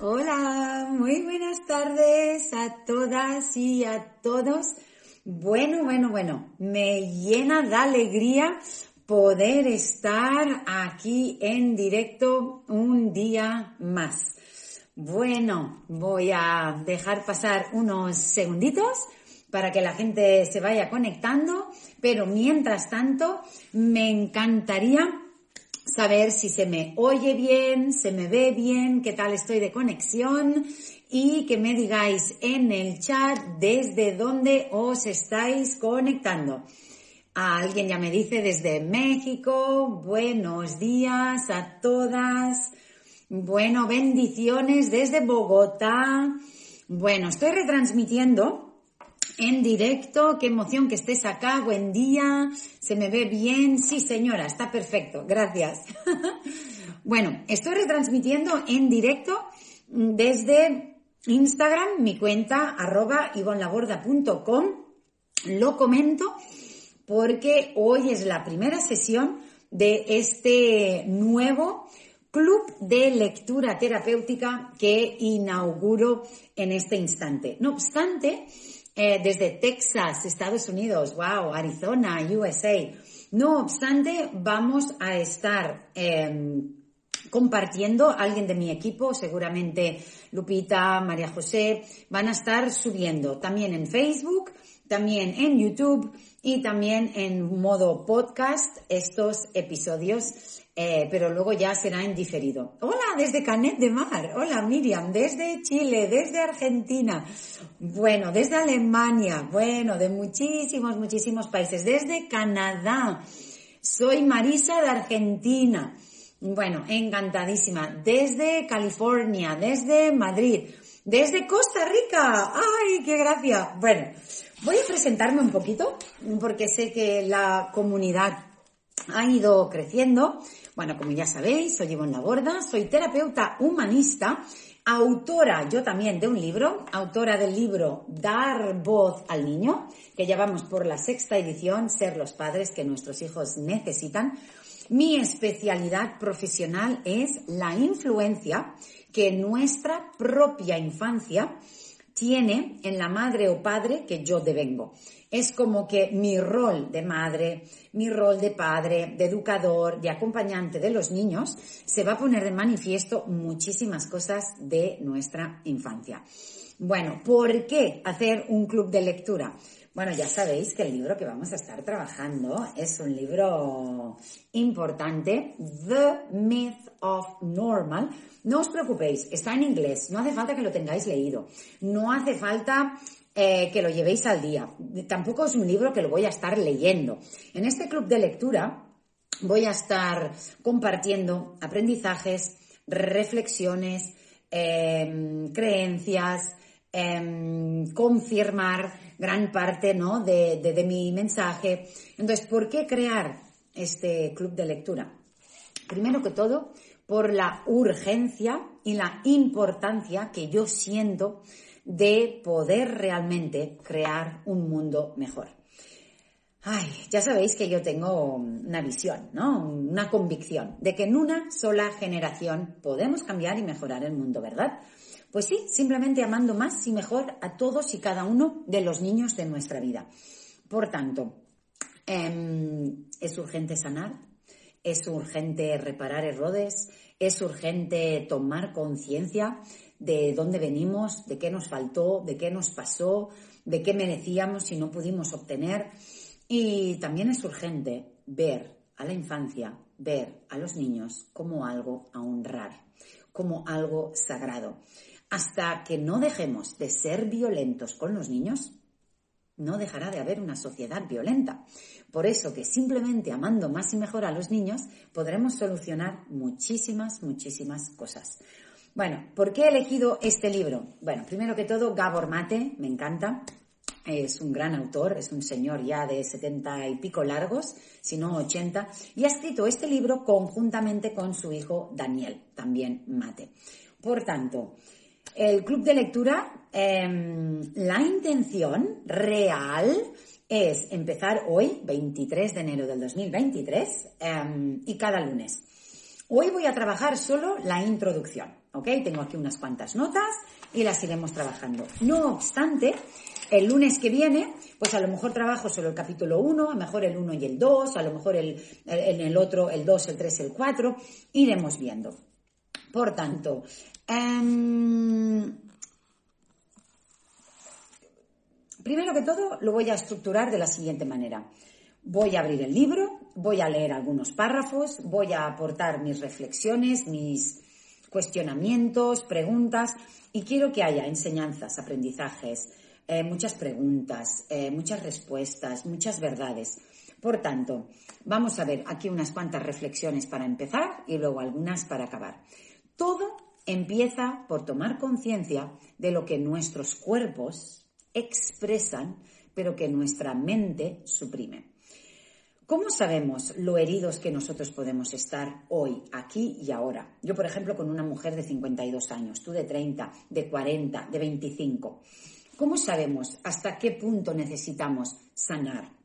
Hola, muy buenas tardes a todas y a todos. Bueno, bueno, bueno, me llena de alegría poder estar aquí en directo un día más. Bueno, voy a dejar pasar unos segunditos para que la gente se vaya conectando, pero mientras tanto me encantaría saber si se me oye bien, se me ve bien, qué tal estoy de conexión y que me digáis en el chat desde dónde os estáis conectando. Alguien ya me dice desde México, buenos días a todas. Bueno, bendiciones desde Bogotá. Bueno, estoy retransmitiendo en directo. Qué emoción que estés acá. Buen día. ¿Se me ve bien? Sí, señora, está perfecto. Gracias. bueno, estoy retransmitiendo en directo desde Instagram, mi cuenta arroba ivonlaborda.com. Lo comento porque hoy es la primera sesión de este nuevo club de lectura terapéutica que inauguro en este instante. No obstante, eh, desde Texas, Estados Unidos, wow, Arizona, USA. No obstante, vamos a estar em, compartiendo, alguien de mi equipo, seguramente Lupita, María José, van a estar subiendo también en Facebook, también en YouTube y también en modo podcast estos episodios eh, pero luego ya será en diferido. Hola, desde Canet de Mar. Hola, Miriam, desde Chile, desde Argentina. Bueno, desde Alemania. Bueno, de muchísimos, muchísimos países. Desde Canadá. Soy Marisa de Argentina. Bueno, encantadísima. Desde California, desde Madrid, desde Costa Rica. ¡Ay, qué gracia! Bueno, voy a presentarme un poquito porque sé que la comunidad ha ido creciendo. Bueno, como ya sabéis, soy Ivonne Laborda, soy terapeuta humanista, autora yo también de un libro, autora del libro Dar voz al niño, que ya vamos por la sexta edición, Ser los padres que nuestros hijos necesitan. Mi especialidad profesional es la influencia que nuestra propia infancia tiene en la madre o padre que yo devengo es como que mi rol de madre, mi rol de padre, de educador, de acompañante de los niños, se va a poner en manifiesto muchísimas cosas de nuestra infancia. Bueno, ¿por qué hacer un club de lectura? Bueno, ya sabéis que el libro que vamos a estar trabajando es un libro importante, The Myth of Normal. No os preocupéis, está en inglés, no hace falta que lo tengáis leído, no hace falta eh, que lo llevéis al día. Tampoco es un libro que lo voy a estar leyendo. En este club de lectura voy a estar compartiendo aprendizajes, reflexiones, em, creencias, em, confirmar gran parte ¿no? de, de mi mensaje. Entonces, ¿por qué crear este club de lectura? Primero que todo, por la urgencia y la importancia que yo siento de poder realmente crear un mundo mejor. Ay, ya sabéis que yo tengo una visión, ¿no? Una convicción de que en una sola generación podemos cambiar y mejorar el mundo, ¿verdad? Pues sí, simplemente amando más y mejor a todos y cada uno de los niños de nuestra vida. Por tanto, em, es urgente sanar, es urgente reparar errores, es urgente tomar conciencia de dónde venimos, de qué nos faltó, de qué nos pasó, de qué merecíamos y no pudimos obtener. Y también es urgente ver a la infancia, ver a los niños como algo a honrar, como algo sagrado. Hasta que no dejemos de ser violentos con los niños, no dejará de haber una sociedad violenta. Por eso que simplemente amando más y mejor a los niños podremos solucionar muchísimas, muchísimas cosas. Bueno, ¿por qué he elegido este libro? Bueno, primero que todo, Gabor Mate, me encanta. Es un gran autor, es un señor ya de setenta y pico largos, si no ochenta, y ha escrito este libro conjuntamente con su hijo Daniel, también Mate. Por tanto, el club de lectura, em, la intención real es empezar hoy, 23 de enero del 2023, em, y cada lunes. Hoy voy a trabajar solo la introducción, ¿ok? Tengo aquí unas cuantas notas y las iremos trabajando. No obstante, el lunes que viene, pues a lo mejor trabajo solo el capítulo 1, a lo mejor el 1 y el 2, a lo mejor el, en el otro el 2, el 3, el 4, iremos viendo. Por tanto, em, primero que todo lo voy a estructurar de la siguiente manera. Voy a abrir el libro, voy a leer algunos párrafos, voy a aportar mis reflexiones, mis cuestionamientos, preguntas y quiero que haya enseñanzas, aprendizajes, eh, muchas preguntas, eh, muchas respuestas, muchas verdades. Por tanto, vamos a ver aquí unas cuantas reflexiones para empezar y luego algunas para acabar. Todo empieza por tomar conciencia de lo que nuestros cuerpos expresan, pero que nuestra mente suprime. ¿Cómo sabemos lo heridos que nosotros podemos estar hoy, aquí y ahora? Yo, por ejemplo, con una mujer de 52 años, tú de 30, de 40, de 25. ¿Cómo sabemos hasta qué punto necesitamos sanar?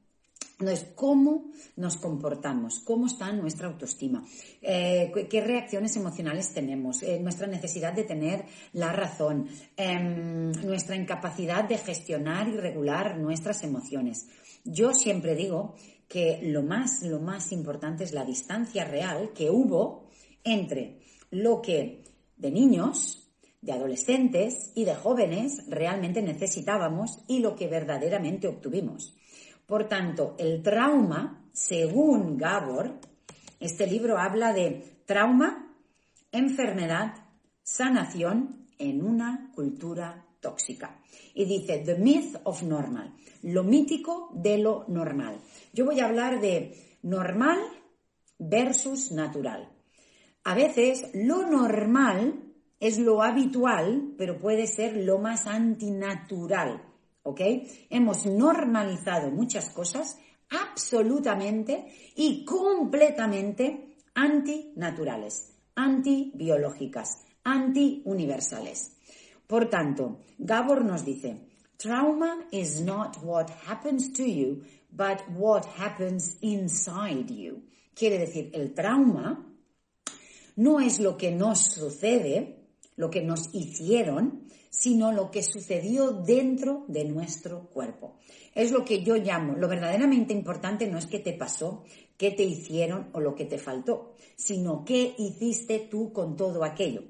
Entonces, ¿cómo nos comportamos? ¿Cómo está nuestra autoestima? Eh, ¿Qué reacciones emocionales tenemos? Eh, nuestra necesidad de tener la razón, em, nuestra incapacidad de gestionar y regular nuestras emociones. Yo siempre digo que lo más, lo más importante es la distancia real que hubo entre lo que de niños, de adolescentes y de jóvenes realmente necesitábamos y lo que verdaderamente obtuvimos. Por tanto, el trauma, según Gabor, este libro habla de trauma, enfermedad, sanación en una cultura tóxica. Y dice, The Myth of Normal, lo mítico de lo normal. Yo voy a hablar de normal versus natural. A veces lo normal es lo habitual, pero puede ser lo más antinatural. ¿Ok? Hemos normalizado muchas cosas absolutamente y completamente antinaturales, antibiológicas, antiuniversales. Por tanto, Gabor nos dice, trauma is not what happens to you, but what happens inside you. Quiere decir, el trauma no es lo que nos sucede, lo que nos hicieron, sino lo que sucedió dentro de nuestro cuerpo. Es lo que yo llamo, lo verdaderamente importante no es qué te pasó, qué te hicieron o lo que te faltó, sino qué hiciste tú con todo aquello.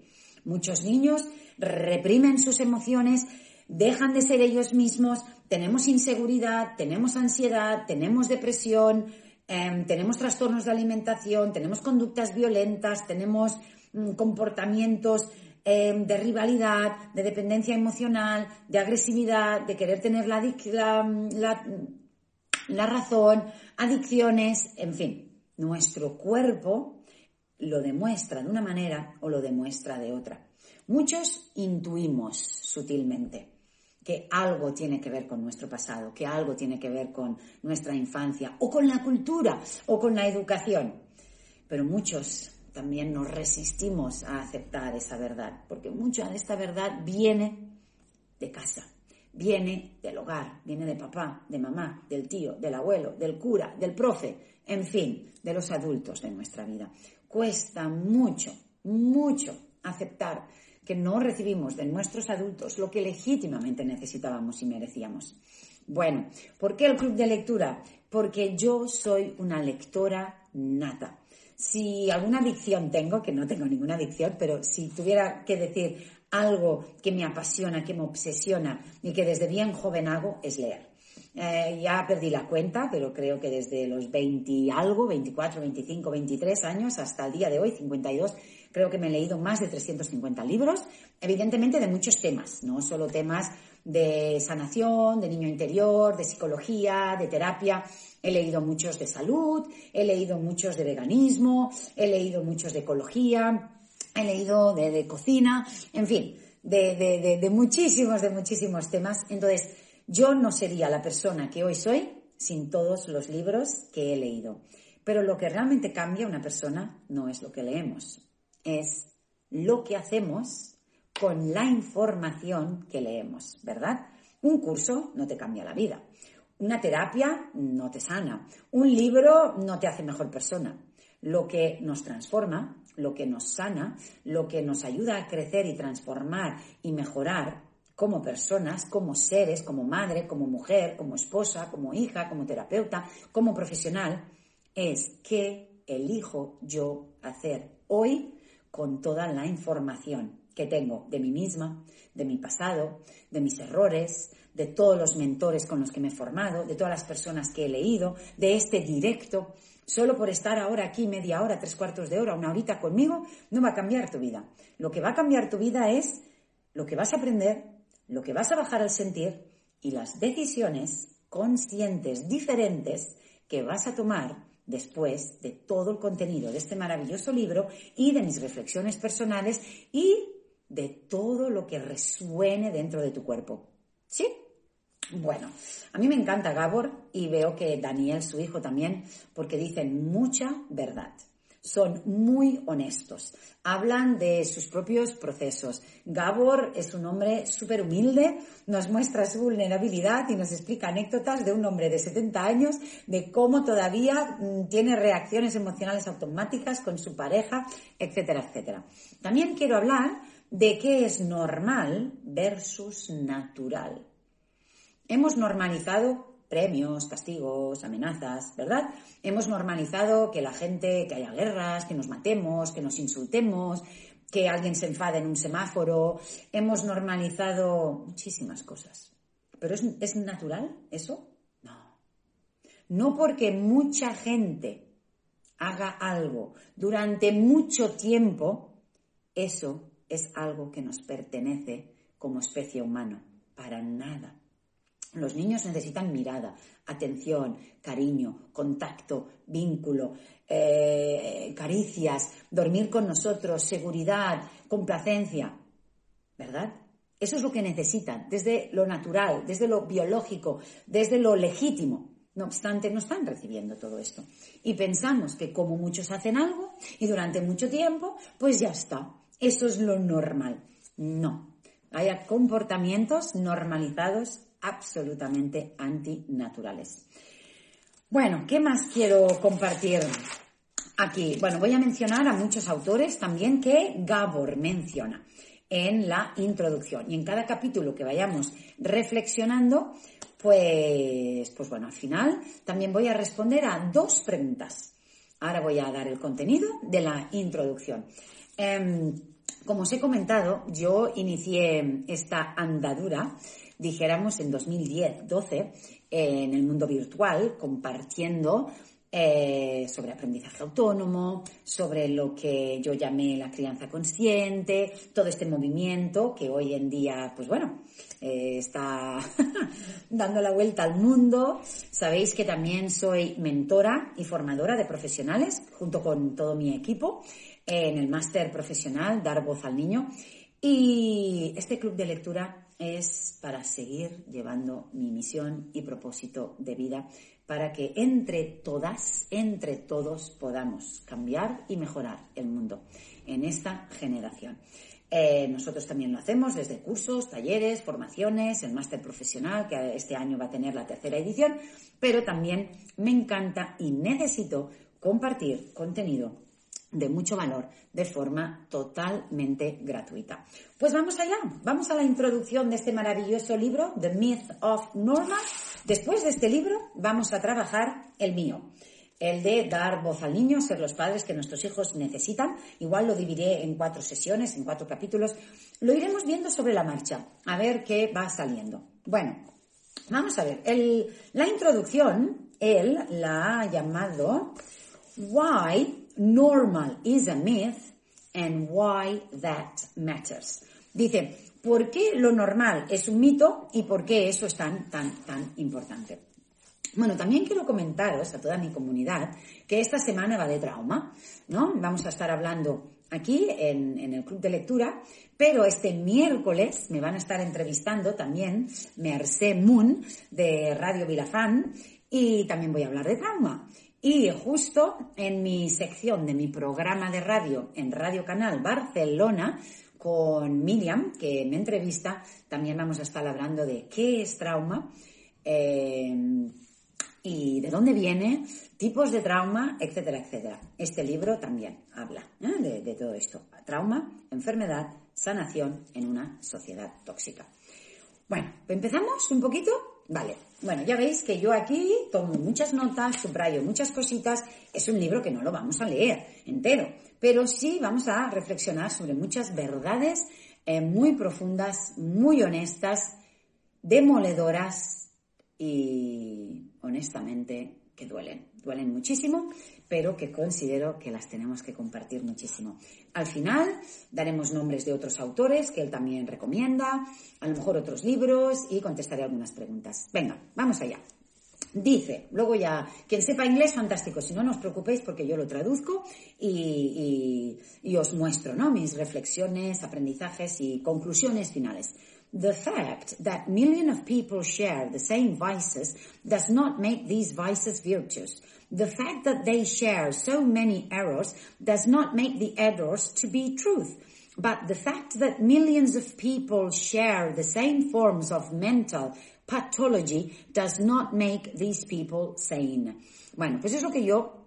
Muchos niños reprimen sus emociones, dejan de ser ellos mismos, tenemos inseguridad, tenemos ansiedad, tenemos depresión, em, tenemos trastornos de alimentación, tenemos conductas violentas, tenemos mm, comportamientos em, de rivalidad, de dependencia emocional, de agresividad, de querer tener la, la, la razón, adicciones, en fin. Nuestro cuerpo lo demuestra de una manera o lo demuestra de otra. Muchos intuimos sutilmente que algo tiene que ver con nuestro pasado, que algo tiene que ver con nuestra infancia o con la cultura o con la educación. Pero muchos también nos resistimos a aceptar esa verdad, porque mucha de esta verdad viene de casa, viene del hogar, viene de papá, de mamá, del tío, del abuelo, del cura, del profe, en fin, de los adultos de nuestra vida. Cuesta mucho, mucho aceptar que no recibimos de nuestros adultos lo que legítimamente necesitábamos y merecíamos. Bueno, ¿por qué el club de lectura? Porque yo soy una lectora nata. Si alguna adicción tengo, que no tengo ninguna adicción, pero si tuviera que decir algo que me apasiona, que me obsesiona y que desde bien joven hago, es leer. Eh, ya perdí la cuenta, pero creo que desde los 20 y algo, 24, 25, 23 años hasta el día de hoy, 52, Creo que me he leído más de 350 libros, evidentemente de muchos temas, no solo temas de sanación, de niño interior, de psicología, de terapia. He leído muchos de salud, he leído muchos de veganismo, he leído muchos de ecología, he leído de, cocina, en fin, de, de muchísimos, de muchísimos temas. Entonces, yo no sería la persona que hoy soy sin todos los libros que he leído. Pero lo que realmente cambia una persona no es lo que leemos, es lo que hacemos con la información que leemos, ¿verdad? Un curso no te cambia la vida. Una terapia no te sana. Un libro no te hace mejor persona. Lo que nos transforma, lo que nos sana, lo que nos ayuda a crecer y transformar y mejorar como personas, como seres, como madre, como mujer, como esposa, como hija, como terapeuta, como profesional, es qué elijo yo hacer hoy con toda la información que tengo de mí misma, de mi pasado, de mis errores, de todos los mentores con los que me he formado, de todas las personas que he leído, de este directo. Solo por estar ahora aquí media hora, tres cuartos de hora, una horita conmigo, no va a cambiar tu vida. Lo que va a cambiar tu vida es lo que vas a aprender, lo que vas a bajar al sentir y las decisiones conscientes diferentes que vas a tomar después de todo el contenido de este maravilloso libro y de mis reflexiones personales y de todo lo que resuene dentro de tu cuerpo. ¿Sí? Bueno, a mí me encanta Gabor y veo que Daniel, su hijo, también, porque dicen mucha verdad son muy honestos, hablan de sus propios procesos. Gabor es un hombre súper humilde, nos muestra su vulnerabilidad y nos explica anécdotas de un hombre de 70 años, de cómo todavía mm, tiene reacciones emocionales automáticas con su pareja, etcétera, etcétera. También quiero hablar de qué es normal versus natural. Hemos normalizado premios, castigos, amenazas, ¿verdad? Hemos normalizado que la gente, que haya guerras, que nos matemos, que nos insultemos, que alguien se enfade en un semáforo. Hemos normalizado muchísimas cosas. ¿Pero es, es natural eso? No. No porque mucha gente haga algo durante mucho tiempo, eso es algo que nos pertenece como especie humana. Para nada. Los niños necesitan mirada, atención, cariño, contacto, vínculo, eh, caricias, dormir con nosotros, seguridad, complacencia. ¿Verdad? Eso es lo que necesitan, desde lo natural, desde lo biológico, desde lo legítimo. No obstante, no están recibiendo todo esto. Y pensamos que como muchos hacen algo y durante mucho tiempo, pues ya está. Eso es lo normal. No. Hay comportamientos normalizados absolutamente antinaturales. Bueno, ¿qué más quiero compartir aquí? Bueno, voy a mencionar a muchos autores también que Gabor menciona en la introducción. Y en cada capítulo que vayamos reflexionando, pues, pues bueno, al final también voy a responder a dos preguntas. Ahora voy a dar el contenido de la introducción. Em, como os he comentado, yo inicié esta andadura dijéramos en 2010-12 en el mundo virtual, compartiendo eh, sobre aprendizaje autónomo, sobre lo que yo llamé la crianza consciente, todo este movimiento que hoy en día, pues bueno, eh, está dando la vuelta al mundo. Sabéis que también soy mentora y formadora de profesionales junto con todo mi equipo en el máster profesional Dar Voz al Niño. Y este club de lectura es para seguir llevando mi misión y propósito de vida para que entre todas, entre todos podamos cambiar y mejorar el mundo en esta generación. Eh, nosotros también lo hacemos desde cursos, talleres, formaciones, el máster profesional, que este año va a tener la tercera edición, pero también me encanta y necesito compartir contenido de mucho valor de forma totalmente gratuita. Pues vamos allá, vamos a la introducción de este maravilloso libro, The Myth of Norma. Después de este libro vamos a trabajar el mío, el de dar voz al niño, ser los padres que nuestros hijos necesitan. Igual lo dividiré en cuatro sesiones, en cuatro capítulos. Lo iremos viendo sobre la marcha, a ver qué va saliendo. Bueno, vamos a ver, la introducción, él la ha llamado Why normal is a myth and why that matters. Dice, ¿por qué lo normal es un mito y por qué eso es tan, tan, tan importante? Bueno, también quiero comentaros a toda mi comunidad que esta semana va de trauma, ¿no? Vamos a estar hablando aquí en, el Club de Lectura, pero este miércoles me van a estar entrevistando también Mercé Moon de Radio Vilafán y también voy a hablar de trauma. Y justo en mi sección de mi programa de radio en Radio Canal Barcelona, con Miriam, que me entrevista, también vamos a estar hablando de qué es trauma eh, y de dónde viene, tipos de trauma, etcétera, etcétera. Este libro también habla ¿eh? de, todo esto. Trauma, enfermedad, sanación en una sociedad tóxica. Bueno, ¿empezamos un poquito? Vale. Bueno, ya veis que yo aquí tomo muchas notas, subrayo muchas cositas. Es un libro que no lo vamos a leer entero, pero sí vamos a reflexionar sobre muchas verdades eh, muy profundas, muy honestas, demoledoras y honestamente que duelen. Duelen muchísimo, pero que considero que las tenemos que compartir muchísimo. Al final daremos nombres de otros autores que él también recomienda, a lo mejor otros libros y contestaré algunas preguntas. Venga, vamos allá. Dice, luego ya, quien sepa inglés, fantástico, si no, no os preocupéis porque yo lo traduzco y, y os muestro ¿no? mis reflexiones, aprendizajes y conclusiones finales. The fact that millions of people share the same vices does not make these vices virtues. The fact that they share so many errors does not make the errors to be truth. But the fact that millions of people share the same forms of mental pathology does not make these people sane. Bueno, pues es lo que yo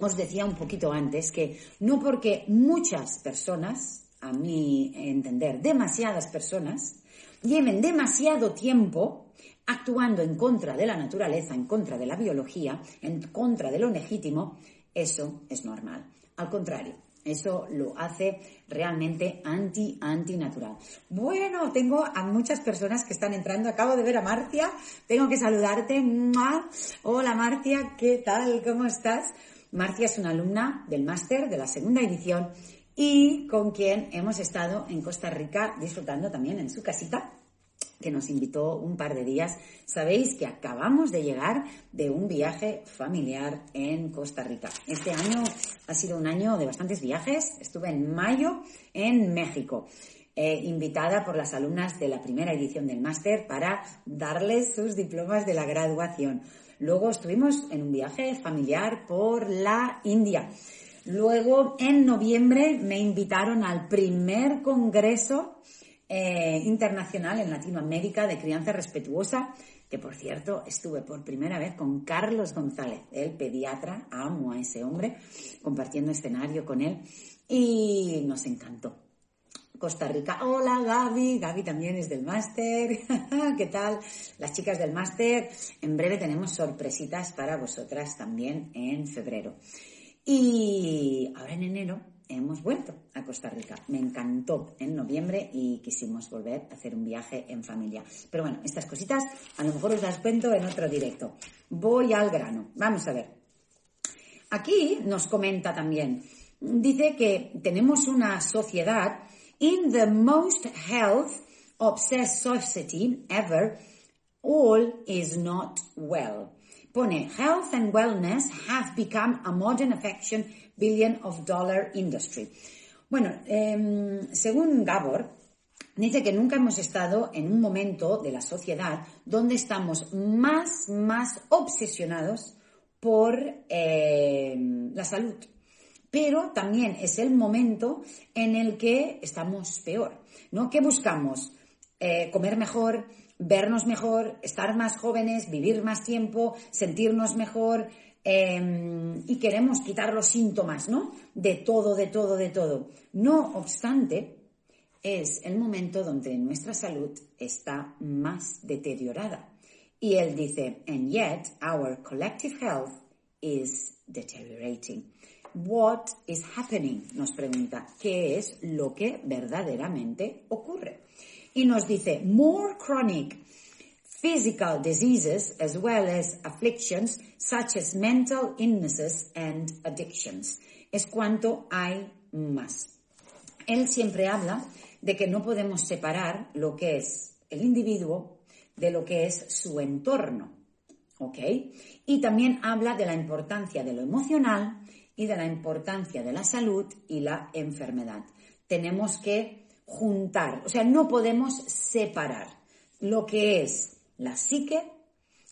os decía un poquito antes, que no porque muchas personas, a mi entender, demasiadas personas, lleven demasiado tiempo actuando en contra de la naturaleza, en contra de la biología, en contra de lo legítimo, eso es normal. Al contrario, eso lo hace realmente anti, antinatural. Bueno, tengo a muchas personas que están entrando. Acabo de ver a Marcia. Tengo que saludarte. Hola Marcia, ¿qué tal? ¿Cómo estás? Marcia es una alumna del máster de la segunda edición y con quien hemos estado en Costa Rica disfrutando también en su casita que nos invitó un par de días. Sabéis que acabamos de llegar de un viaje familiar en Costa Rica. Este año ha sido un año de bastantes viajes. Estuve en mayo en México. Eh, invitada por las alumnas de la primera edición del máster para darles sus diplomas de la graduación. Luego estuvimos en un viaje familiar por la India. Luego, en noviembre, me invitaron al primer congreso eh, internacional en Latinoamérica de crianza respetuosa, que por cierto estuve por primera vez con Carlos González, el pediatra, amo a ese hombre, compartiendo escenario con él y nos encantó. Costa Rica. Hola Gaby, Gaby también es del máster. ¿Qué tal? Las chicas del máster. En breve tenemos sorpresitas para vosotras también en febrero. Y ahora en enero hemos vuelto a Costa Rica. Me encantó en noviembre y quisimos volver a hacer un viaje en familia. Pero bueno, estas cositas a lo mejor os las cuento en otro directo. Voy al grano. Vamos a ver. Aquí nos comenta también, dice que tenemos una sociedad in the most health obsessed society ever, all is not well. Pone, health and wellness have become a modern affection billion of dollar industry. Bueno, em, según Gabor, dice que nunca hemos estado en un momento de la sociedad donde estamos más, más obsesionados por em, la salud. Pero también es el momento en el que estamos peor, ¿no? ¿Qué buscamos? Eh, comer mejor, vernos mejor, estar más jóvenes, vivir más tiempo, sentirnos mejor, Em, y queremos quitar los síntomas, ¿no? De todo, de todo, de todo. No obstante, es el momento donde nuestra salud está más deteriorada. Y él dice, and yet our collective health is deteriorating. What is happening? Nos pregunta, ¿qué es lo que verdaderamente ocurre? Y nos dice, more chronic physical diseases as well as afflictions such as mental illnesses and addictions. Es cuanto hay más. Él siempre habla de que no podemos separar lo que es el individuo de lo que es su entorno. ¿Ok? Y también habla de la importancia de lo emocional y de la importancia de la salud y la enfermedad. Tenemos que juntar, o sea, no podemos separar lo que es la psique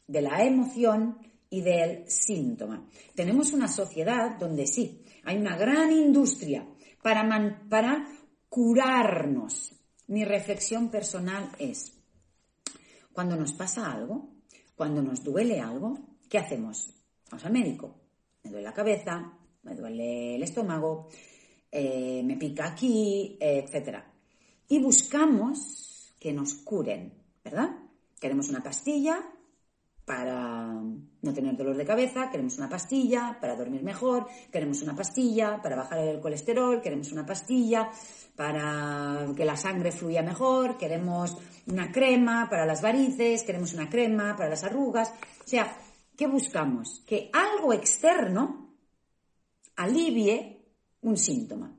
de la emoción y del síntoma. Tenemos una sociedad donde sí, hay una gran industria para, curarnos. Mi reflexión personal es, cuando nos pasa algo, cuando nos duele algo, ¿qué hacemos? Vamos al médico. Me duele la cabeza, me duele el estómago, eh, me pica aquí, etc. Y buscamos que nos curen, ¿verdad? Queremos una pastilla para no tener dolor de cabeza, queremos una pastilla para dormir mejor, queremos una pastilla para bajar el colesterol, queremos una pastilla para que la sangre fluya mejor, queremos una crema para las varices, queremos una crema para las arrugas. O sea, ¿qué buscamos? Que algo externo alivie un síntoma.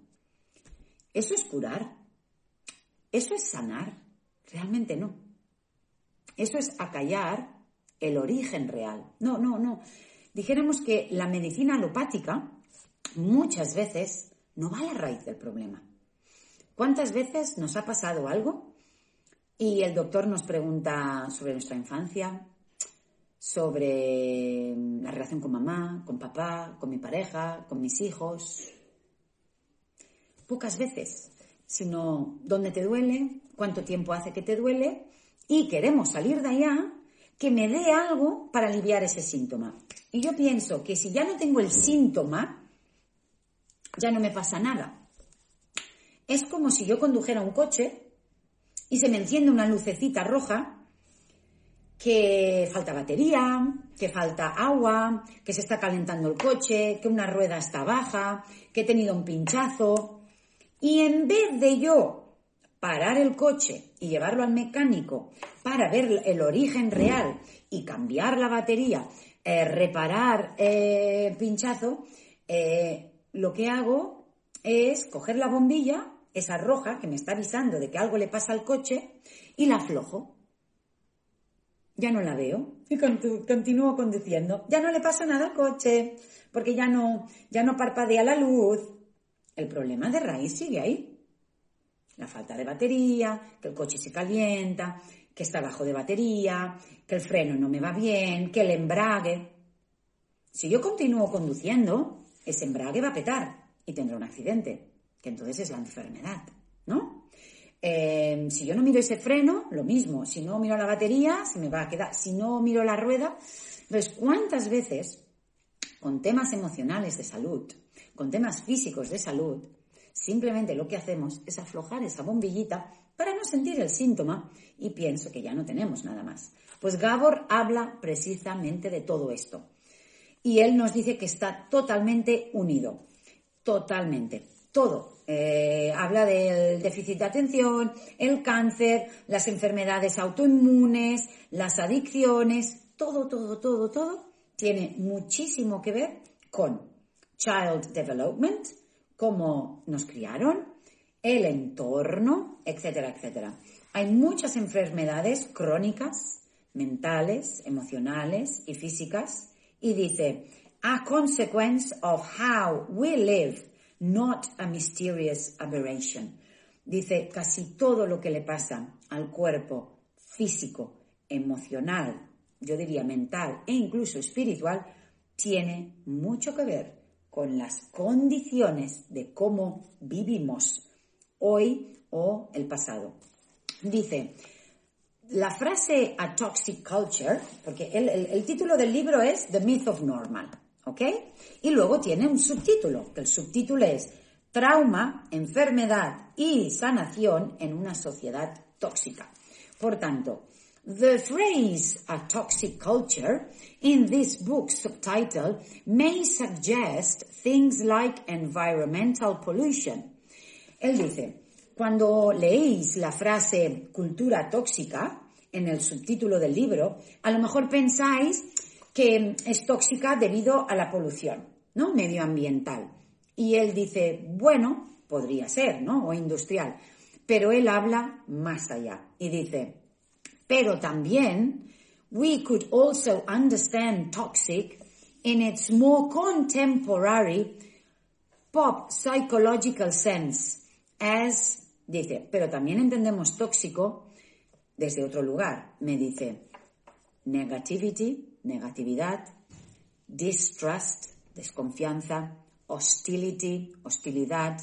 ¿Eso es curar? ¿Eso es sanar? Realmente no. Eso es acallar el origen real. No, no, no. Dijéramos que la medicina alopática muchas veces no va a la raíz del problema. ¿Cuántas veces nos ha pasado algo y el doctor nos pregunta sobre nuestra infancia, sobre la relación con mamá, con papá, con mi pareja, con mis hijos? Pocas veces, sino dónde te duele, cuánto tiempo hace que te duele y queremos salir de allá que me dé algo para aliviar ese síntoma. Y yo pienso que si ya no tengo el síntoma, ya no me pasa nada. Es como si yo condujera un coche y se me enciende una lucecita roja que falta batería, que falta agua, que se está calentando el coche, que una rueda está baja, que he tenido un pinchazo. Y en vez de yo parar el coche y llevarlo al mecánico para ver el origen real y cambiar la batería, eh, reparar eh, pinchazo, eh, lo que hago es coger la bombilla, esa roja que me está avisando de que algo le pasa al coche, y la aflojo. Ya no la veo y continúo conduciendo. Ya no le pasa nada al coche porque ya no, ya no parpadea la luz. El problema de raíz sigue ahí la falta de batería, que el coche se calienta, que está bajo de batería, que el freno no me va bien, que el embrague. Si yo continúo conduciendo, ese embrague va a petar y tendré un accidente, que entonces es la enfermedad, ¿no? Eh, si yo no miro ese freno, lo mismo. Si no miro la batería, se me va a quedar. Si no miro la rueda, entonces, ¿cuántas veces con temas emocionales de salud, con temas físicos de salud, Simplemente lo que hacemos es aflojar esa bombillita para no sentir el síntoma y pienso que ya no tenemos nada más. Pues Gabor habla precisamente de todo esto. Y él nos dice que está totalmente unido. Totalmente. Todo. Eh, habla del déficit de atención, el cáncer, las enfermedades autoinmunes, las adicciones, todo, todo, todo, todo tiene muchísimo que ver con child development, cómo nos criaron, el entorno, etcétera, etcétera. Hay muchas enfermedades crónicas, mentales, emocionales y físicas, y dice, a consequence of how we live, not a mysterious aberration. Dice, casi todo lo que le pasa al cuerpo físico, emocional, yo diría mental e incluso espiritual, tiene mucho que ver con las condiciones de cómo vivimos hoy o el pasado. Dice, la frase a toxic culture, porque el, título del libro es The Myth of Normal, ¿ok? Y luego tiene un subtítulo, que el subtítulo es Trauma, enfermedad y sanación en una sociedad tóxica. Por tanto, The phrase a toxic culture in this book's subtitle may suggest things like environmental pollution. Él dice, cuando leéis la frase cultura tóxica en el subtítulo del libro, a lo mejor pensáis que es tóxica debido a la polución, ¿no? Medioambiental. Y él dice, bueno, podría ser, ¿no? O industrial. Pero él habla más allá y dice, pero también, we could also understand toxic in its more contemporary pop psychological sense as, dice, pero también entendemos tóxico desde otro lugar. Me dice, negativity, negatividad, distrust, desconfianza, hostility, hostilidad,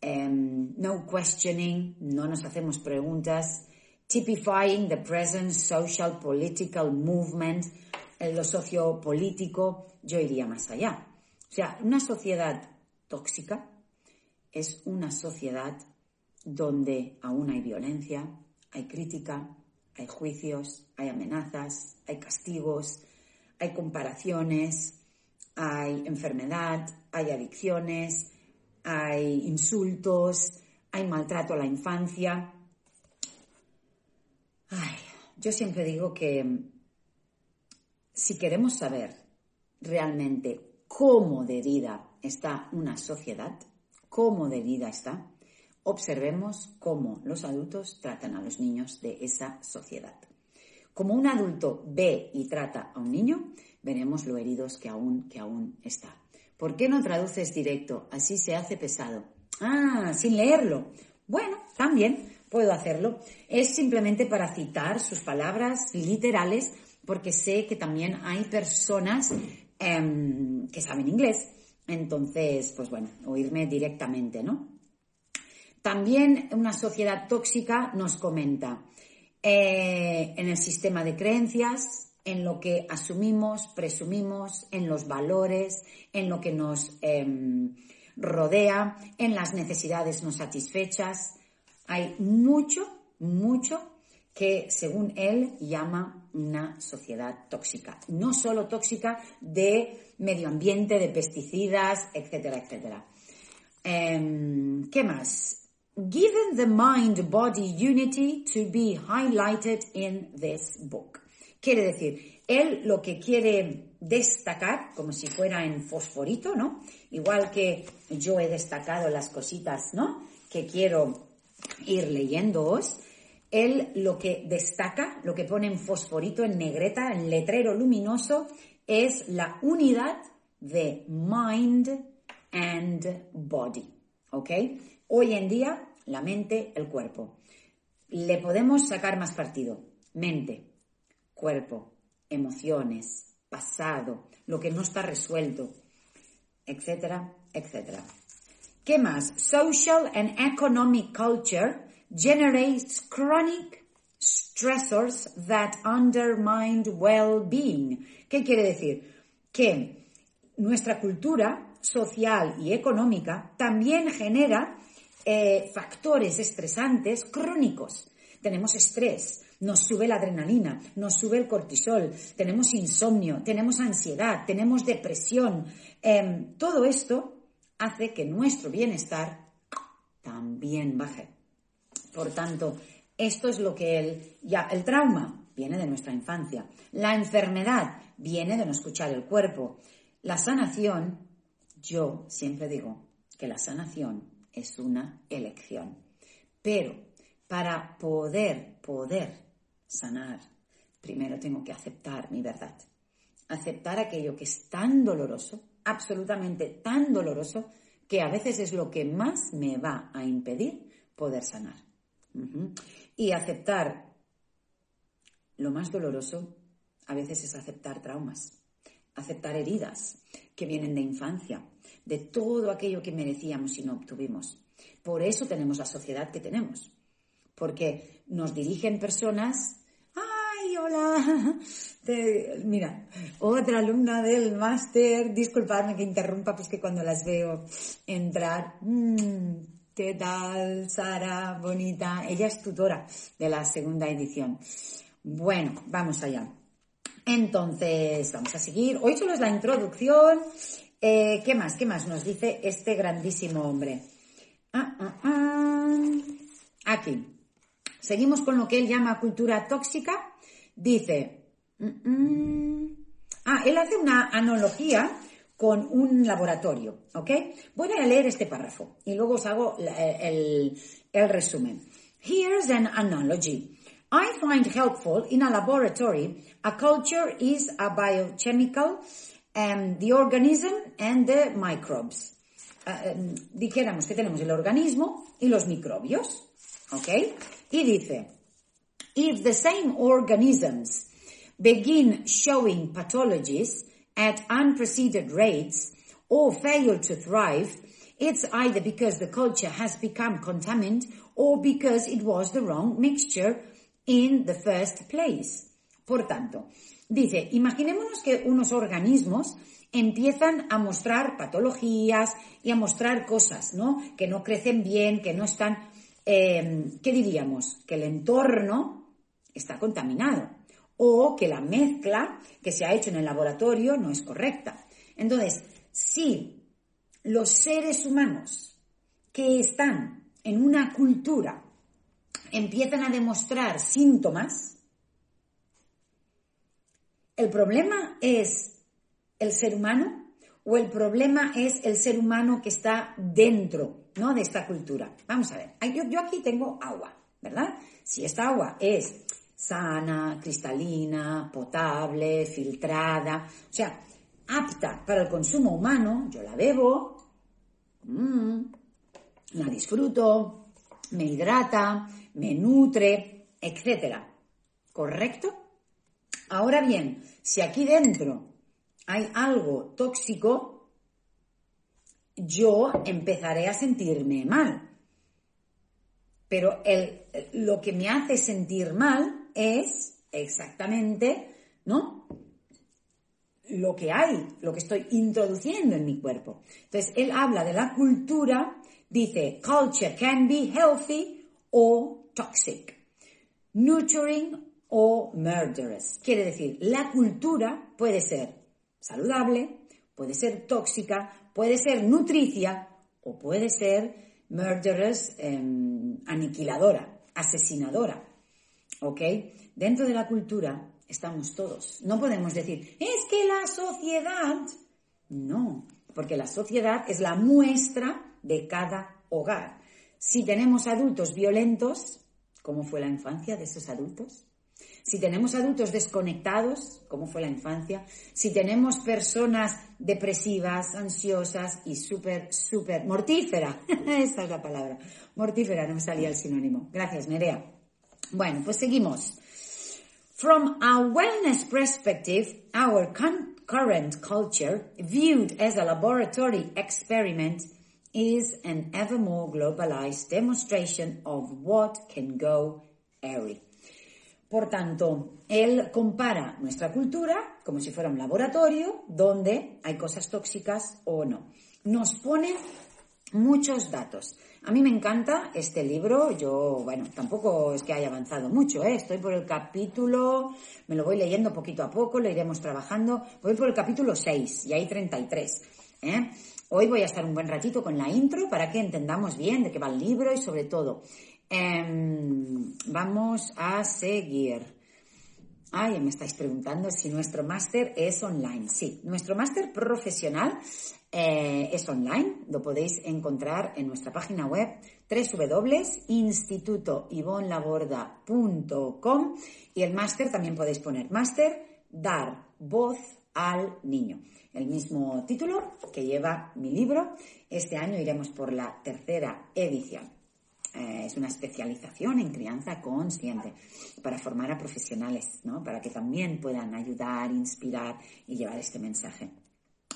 em, no questioning, no nos hacemos preguntas, typifying the present social political movement, en lo sociopolítico, yo iría más allá. O sea, una sociedad tóxica es una sociedad donde aún hay violencia, hay crítica, hay juicios, hay amenazas, hay castigos, hay comparaciones, hay enfermedad, hay adicciones, hay insultos, hay maltrato a la infancia. Yo siempre digo que si queremos saber realmente cómo de vida está una sociedad, cómo de vida está, observemos cómo los adultos tratan a los niños de esa sociedad. Como un adulto ve y trata a un niño, veremos lo heridos que aún, que aún está. ¿Por qué no traduces directo? Así se hace pesado. Ah, sin leerlo. Bueno, también puedo hacerlo. Es simplemente para citar sus palabras literales, porque sé que también hay personas em, que saben inglés. Entonces, pues bueno, oírme directamente, ¿no? También una sociedad tóxica nos comenta eh, en el sistema de creencias, en lo que asumimos, presumimos, en los valores, en lo que nos em, rodea, en las necesidades no satisfechas. Hay mucho, mucho que según él llama una sociedad tóxica. No solo tóxica de medio ambiente, de pesticidas, etcétera, etcétera. Em, ¿Qué más? Given the mind-body unity to be highlighted in this book. Quiere decir, él lo que quiere destacar, como si fuera en fosforito, ¿no? Igual que yo he destacado las cositas, ¿no? Que quiero ir leyéndoos. Él lo que destaca, lo que pone en fosforito, en negreta, en letrero luminoso, es la unidad de mind and body. ¿Ok? Hoy en día, la mente, el cuerpo. Le podemos sacar más partido. Mente, cuerpo, emociones, pasado, lo que no está resuelto, etcétera, etcétera. ¿Qué más? Social and economic culture generates chronic stressors that undermine well-being. ¿Qué quiere decir? Que nuestra cultura social y económica también genera eh, factores estresantes crónicos. Tenemos estrés, nos sube la adrenalina, nos sube el cortisol, tenemos insomnio, tenemos ansiedad, tenemos depresión. Em, todo esto hace que nuestro bienestar también baje. Por tanto, esto es lo que el, ya, el trauma viene de nuestra infancia. La enfermedad viene de no escuchar el cuerpo. La sanación yo siempre digo que la sanación es una elección. Pero para poder, poder sanar, primero tengo que aceptar mi verdad. Aceptar aquello que es tan doloroso, absolutamente tan doloroso, que a veces es lo que más me va a impedir poder sanar. Y aceptar lo más doloroso a veces es aceptar traumas, aceptar heridas que vienen de infancia, de todo aquello que merecíamos y no obtuvimos. Por eso tenemos la sociedad que tenemos, porque nos dirigen personas ¡Ay, hola! mira, otra alumna del máster, disculpadme que interrumpa, pues que cuando las veo entrar, mmm, ¿qué tal, Sara? Bonita. Ella es tutora de la segunda edición. Bueno, vamos allá. Entonces, vamos a seguir. Hoy solo es la introducción. Eh, ¿Qué más? ¿Qué más nos dice este grandísimo hombre? Ah, ah, ah. Aquí. Seguimos con lo que él llama cultura tóxica. Dice, ah, él hace una analogía con un laboratorio, ¿ok? Voy a leer este párrafo y luego os hago el, resumen. Here's an analogy. I find helpful in a laboratory, a culture is a biochemical, and the organism and the microbes. eh, dijéramos que tenemos el organismo y los microbios, ¿ok? Y dice, if the same organisms begin showing pathologies at unprecedented rates or fail to thrive, it's either because the culture has become contaminated or because it was the wrong mixture in the first place. Por tanto, dice, imaginémonos que unos organismos empiezan a mostrar patologías y a mostrar cosas, ¿no? Que no crecen bien, que no están, eh, ¿qué diríamos? Que el entorno está contaminado o que la mezcla que se ha hecho en el laboratorio no es correcta. Entonces, si los seres humanos que están en una cultura empiezan a demostrar síntomas, el problema es el ser humano o el problema es el ser humano que está dentro ¿no? de esta cultura. Vamos a ver, yo, yo aquí tengo agua, ¿verdad? Si esta agua es sana, cristalina, potable, filtrada, o sea, apta para el consumo humano, yo la bebo, mm, la disfruto, me hidrata, me nutre, etc. ¿Correcto? Ahora bien, si aquí dentro hay algo tóxico, yo empezaré a sentirme mal. Pero el, lo que me hace sentir mal es exactamente, ¿no? Lo que hay, lo que estoy introduciendo en mi cuerpo. Entonces, él habla de la cultura, dice, culture can be healthy or toxic, nurturing or murderous. Quiere decir, la cultura puede ser saludable, puede ser tóxica, puede ser nutricia o puede ser murderous, em, aniquiladora, asesinadora. ¿Ok? Dentro de la cultura estamos todos. No podemos decir, es que la sociedad. No, porque la sociedad es la muestra de cada hogar. Si tenemos adultos violentos, ¿cómo fue la infancia de esos adultos? Si tenemos adultos desconectados, ¿cómo fue la infancia? Si tenemos personas depresivas, ansiosas y súper, súper mortífera, esta es la palabra, mortífera, no me salía el sinónimo. Gracias, Nerea. Bueno, pues seguimos. From a wellness perspective, our current culture, viewed as a laboratory experiment, is an ever more globalized demonstration of what can go awry. Por tanto, él compara nuestra cultura como si fuera un laboratorio donde hay cosas tóxicas o no. Nos pone muchos datos. A mí me encanta este libro, yo, bueno, tampoco es que haya avanzado mucho, ¿eh? estoy por el capítulo, me lo voy leyendo poquito a poco, lo iremos trabajando, voy por el capítulo 6 y hay 33. ¿eh? Hoy voy a estar un buen ratito con la intro para que entendamos bien de qué va el libro y sobre todo, em, vamos a seguir. Ay, me estáis preguntando si nuestro máster es online. Sí, nuestro máster profesional eh, es online, lo podéis encontrar en nuestra página web www.institutoivonlaborda.com y el máster también podéis poner máster dar voz al niño. El mismo título que lleva mi libro. Este año iremos por la tercera edición. Eh, es una especialización en crianza consciente para formar a profesionales, ¿no? Para que también puedan ayudar, inspirar y llevar este mensaje.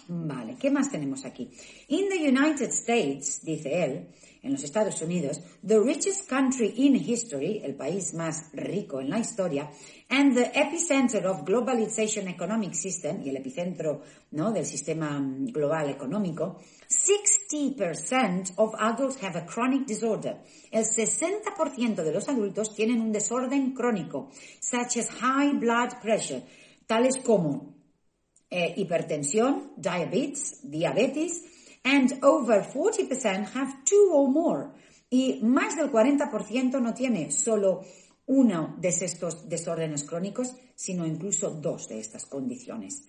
Vale, ¿qué más tenemos aquí? In the United States, dice él, en los Estados Unidos, the richest country in history, el país más rico en la historia, and the epicenter of globalization economic system, y el epicentro ¿no? del sistema mm, global económico, 60% of adults have a chronic disorder. El 60% de los adultos tienen un desorden crónico, such as high blood pressure, tales como eh, hipertensión, diabetes, diabetes, and over 40% have two or more. Y más del 40% no tiene solo uno de estos desórdenes crónicos, sino incluso dos de estas condiciones.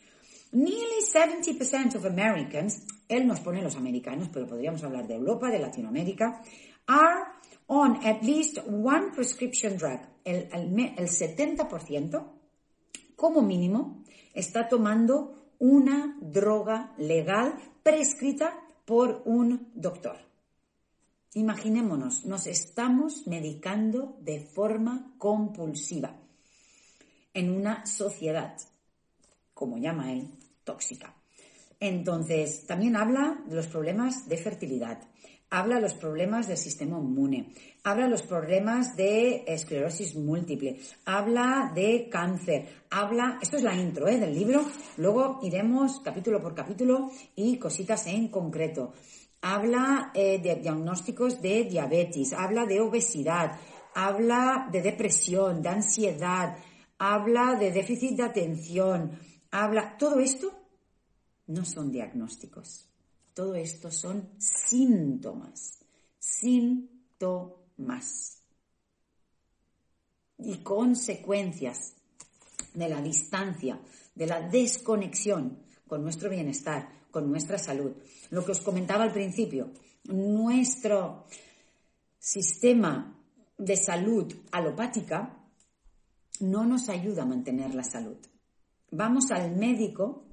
Nearly 70% of Americans, él nos pone los americanos, pero podríamos hablar de Europa, de Latinoamérica, are on at least one prescription drug. El, el, el 70%, como mínimo, está tomando una droga legal prescrita por un doctor. Imaginémonos, nos estamos medicando de forma compulsiva en una sociedad, como llama él, tóxica. Entonces, también habla de los problemas de fertilidad, habla los problemas del sistema inmune, habla los problemas de esclerosis múltiple, habla de cáncer, habla, esto es la intro ¿eh? del libro, luego iremos capítulo por capítulo y cositas en concreto. Habla eh, de diagnósticos de diabetes, habla de obesidad, habla de depresión, de ansiedad, habla de déficit de atención, habla, todo esto no son diagnósticos. Todo esto son síntomas. Síntomas. Y consecuencias de la distancia, de la desconexión con nuestro bienestar, con nuestra salud. Lo que os comentaba al principio, nuestro sistema de salud alopática no nos ayuda a mantener la salud. Vamos al médico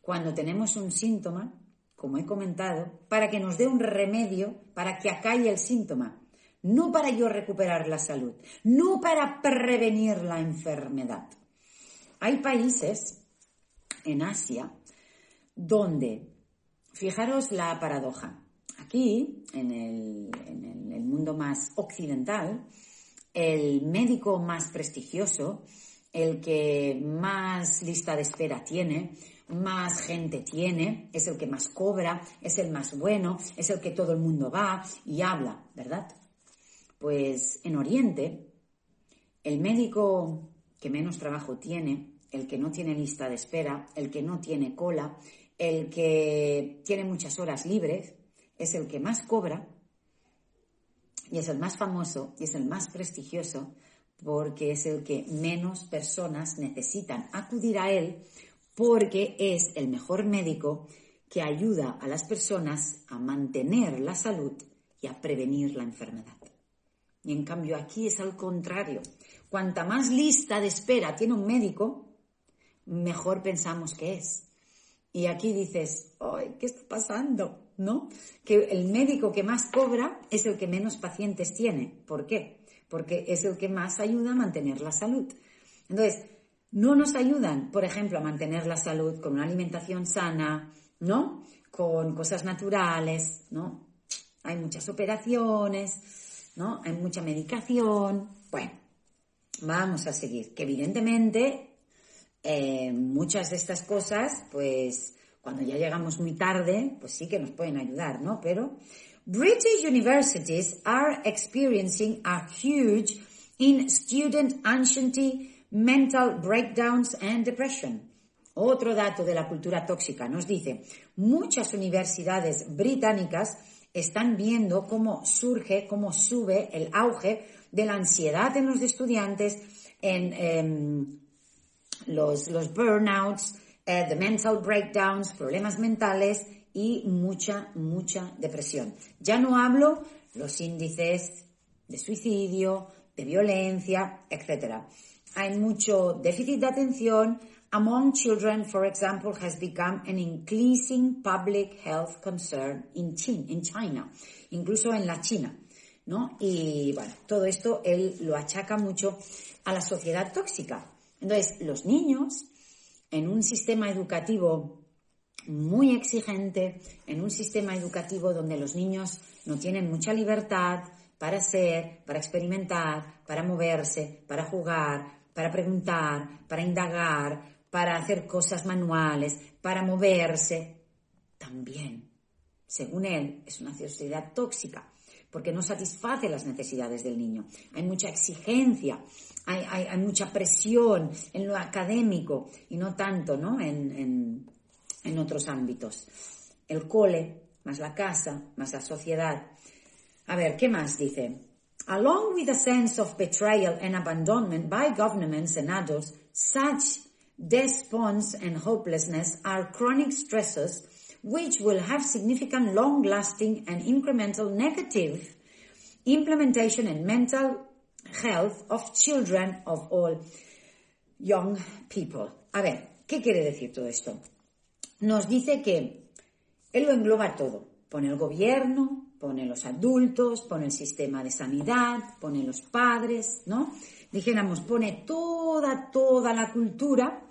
cuando tenemos un síntoma, como he comentado, para que nos dé un remedio para que acalle el síntoma, no para yo recuperar la salud, no para prevenir la enfermedad. Hay países en Asia donde, fijaros la paradoja, aquí, en el, mundo más occidental, el médico más prestigioso, el que más lista de espera tiene, más gente tiene, es el que más cobra, es el más bueno, es el que todo el mundo va y habla, ¿verdad? Pues en Oriente, el médico que menos trabajo tiene, el que no tiene lista de espera, el que no tiene cola, el que tiene muchas horas libres, es el que más cobra y es el más famoso y es el más prestigioso porque es el que menos personas necesitan acudir a él porque es el mejor médico que ayuda a las personas a mantener la salud y a prevenir la enfermedad. Y en cambio aquí es al contrario. Cuanta más lista de espera tiene un médico, mejor pensamos que es. Y aquí dices, ¡ay, qué está pasando! ¿No? Que el médico que más cobra es el que menos pacientes tiene. ¿Por qué? Porque es el que más ayuda a mantener la salud. Entonces, no nos ayudan, por ejemplo, a mantener la salud con una alimentación sana, ¿no? Con cosas naturales, ¿no? Hay muchas operaciones, ¿no? Hay mucha medicación. Bueno, vamos a seguir. Que evidentemente eh, muchas de estas cosas, pues cuando ya llegamos muy tarde, pues sí que nos pueden ayudar, ¿no? Pero British universities are experiencing a huge in student anxiety mental breakdowns and depression. Otro dato de la cultura tóxica nos dice, muchas universidades británicas están viendo cómo surge, cómo sube el auge de la ansiedad en los estudiantes, en em, los, burnouts, eh, the mental breakdowns, problemas mentales y mucha, mucha depresión. Ya no hablo los índices de suicidio, de violencia, etcétera hay mucho déficit de atención. Among children, for example, has become an increasing public health concern in China, incluso en la China. ¿no? Y bueno, todo esto él lo achaca mucho a la sociedad tóxica. Entonces, los niños, en un sistema educativo muy exigente, en un sistema educativo donde los niños no tienen mucha libertad para ser, para experimentar, para moverse, para jugar, para preguntar, para indagar, para hacer cosas manuales, para moverse, también, según él, es una sociedad tóxica, porque no satisface las necesidades del niño. Hay mucha exigencia, hay, mucha presión en lo académico y no tanto ¿no? En, en otros ámbitos. El cole, más la casa, más la sociedad. A ver, ¿qué más dice? Along with a sense of betrayal and abandonment by governments and adults, such despondence and hopelessness are chronic stressors which will have significant long-lasting and incremental negative implementation and mental health of children of all young people. A ver, ¿qué quiere decir todo esto? Nos dice que él lo engloba todo. Pone el gobierno, pone los adultos, pone el sistema de sanidad, pone los padres, ¿no? Dijéramos, pone toda, toda la cultura,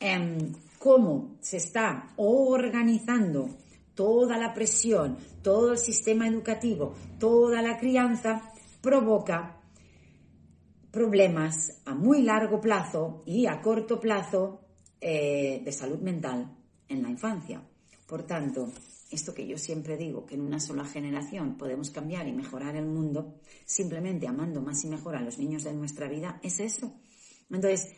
en cómo se está organizando toda la presión, todo el sistema educativo, toda la crianza, provoca problemas a muy largo plazo y a corto plazo eh, de salud mental en la infancia. Por tanto, esto que yo siempre digo, que en una sola generación podemos cambiar y mejorar el mundo, simplemente amando más y mejor a los niños de nuestra vida, es eso. Entonces,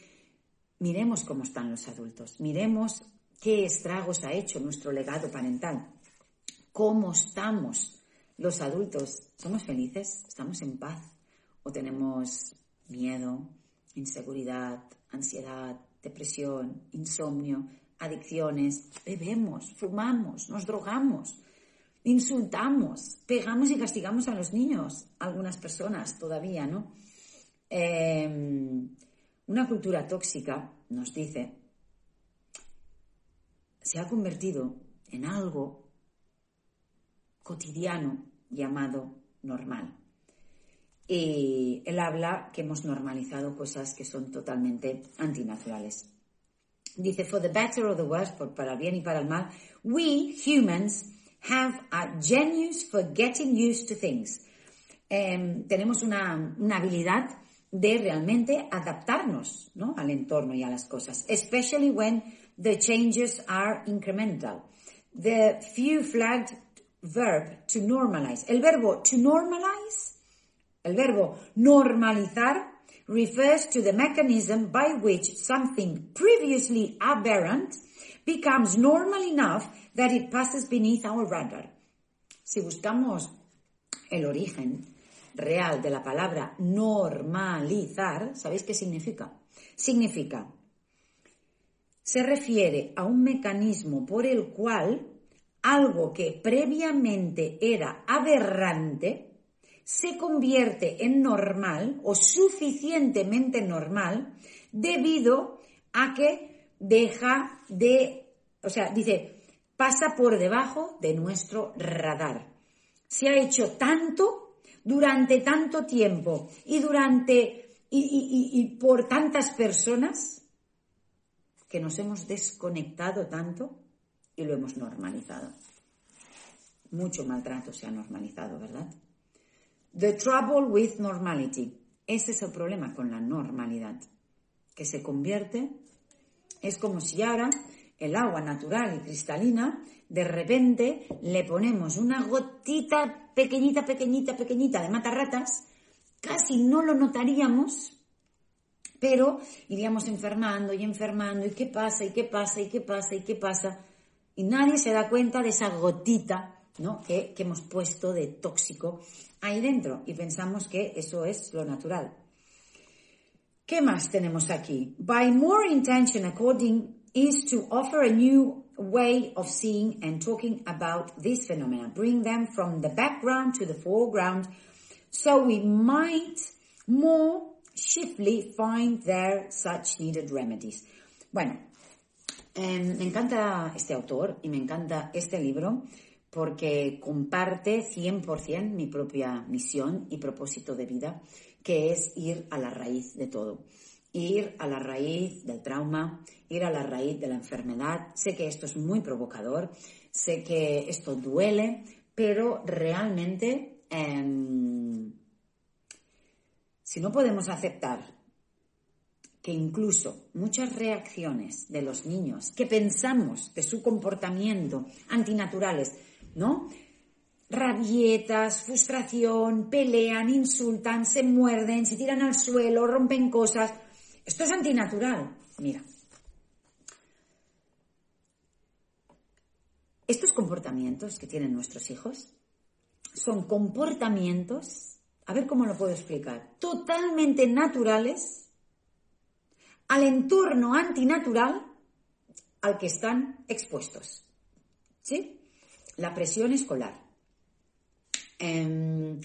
miremos cómo están los adultos, miremos qué estragos ha hecho nuestro legado parental, cómo estamos los adultos, ¿somos felices? ¿Estamos en paz? ¿O tenemos miedo, inseguridad, ansiedad, depresión, insomnio, adicciones, bebemos, fumamos, nos drogamos, insultamos, pegamos y castigamos a los niños, algunas personas todavía, ¿no? Em, una cultura tóxica, nos dice, se ha convertido en algo cotidiano llamado normal. Y él habla que hemos normalizado cosas que son totalmente antinaturales. Dice, for the better or the worse, por, para el bien y para el mal, we humans have a genius for getting used to things. Em, tenemos una, una, habilidad de realmente adaptarnos ¿no? al entorno y a las cosas, especially when the changes are incremental. The few flagged verb to normalize. El verbo to normalize, el verbo normalizar, refers to the mechanism by which something previously aberrant becomes normal enough that it passes beneath our radar. Si buscamos el origen real de la palabra normalizar, ¿sabéis qué significa? Significa, se refiere a un mecanismo por el cual algo que previamente era aberrante se convierte en normal o suficientemente normal debido a que deja de, o sea, dice, pasa por debajo de nuestro radar. Se ha hecho tanto durante tanto tiempo y durante y, y por tantas personas que nos hemos desconectado tanto y lo hemos normalizado. Mucho maltrato se ha normalizado, ¿verdad? The trouble with normality. Ese es el problema con la normalidad, que se convierte, es como si ahora el agua natural y cristalina, de repente le ponemos una gotita pequeñita, pequeñita, pequeñita de matarratas, casi no lo notaríamos, pero iríamos enfermando y enfermando, y qué pasa, y qué pasa, y qué pasa, y qué pasa, y nadie se da cuenta de esa gotita ¿no? que, que hemos puesto de tóxico ahí dentro y pensamos que eso es lo natural. ¿Qué más tenemos aquí? By more intention according is to offer a new way of seeing and talking about these phenomena, bring them from the background to the foreground, so we might more swiftly find there such needed remedies. Bueno, eh, me encanta este autor y me encanta este libro porque comparte 100% mi propia misión y propósito de vida, que es ir a la raíz de todo. Ir a la raíz del trauma, ir a la raíz de la enfermedad. Sé que esto es muy provocador, sé que esto duele, pero realmente em, si no podemos aceptar que incluso muchas reacciones de los niños que pensamos de su comportamiento antinaturales ¿no? Rabietas, frustración, pelean, insultan, se muerden, se tiran al suelo, rompen cosas. Esto es antinatural. Mira. Estos comportamientos que tienen nuestros hijos son comportamientos, a ver cómo lo puedo explicar, totalmente naturales al entorno antinatural al que están expuestos. ¿Sí? La presión escolar, em,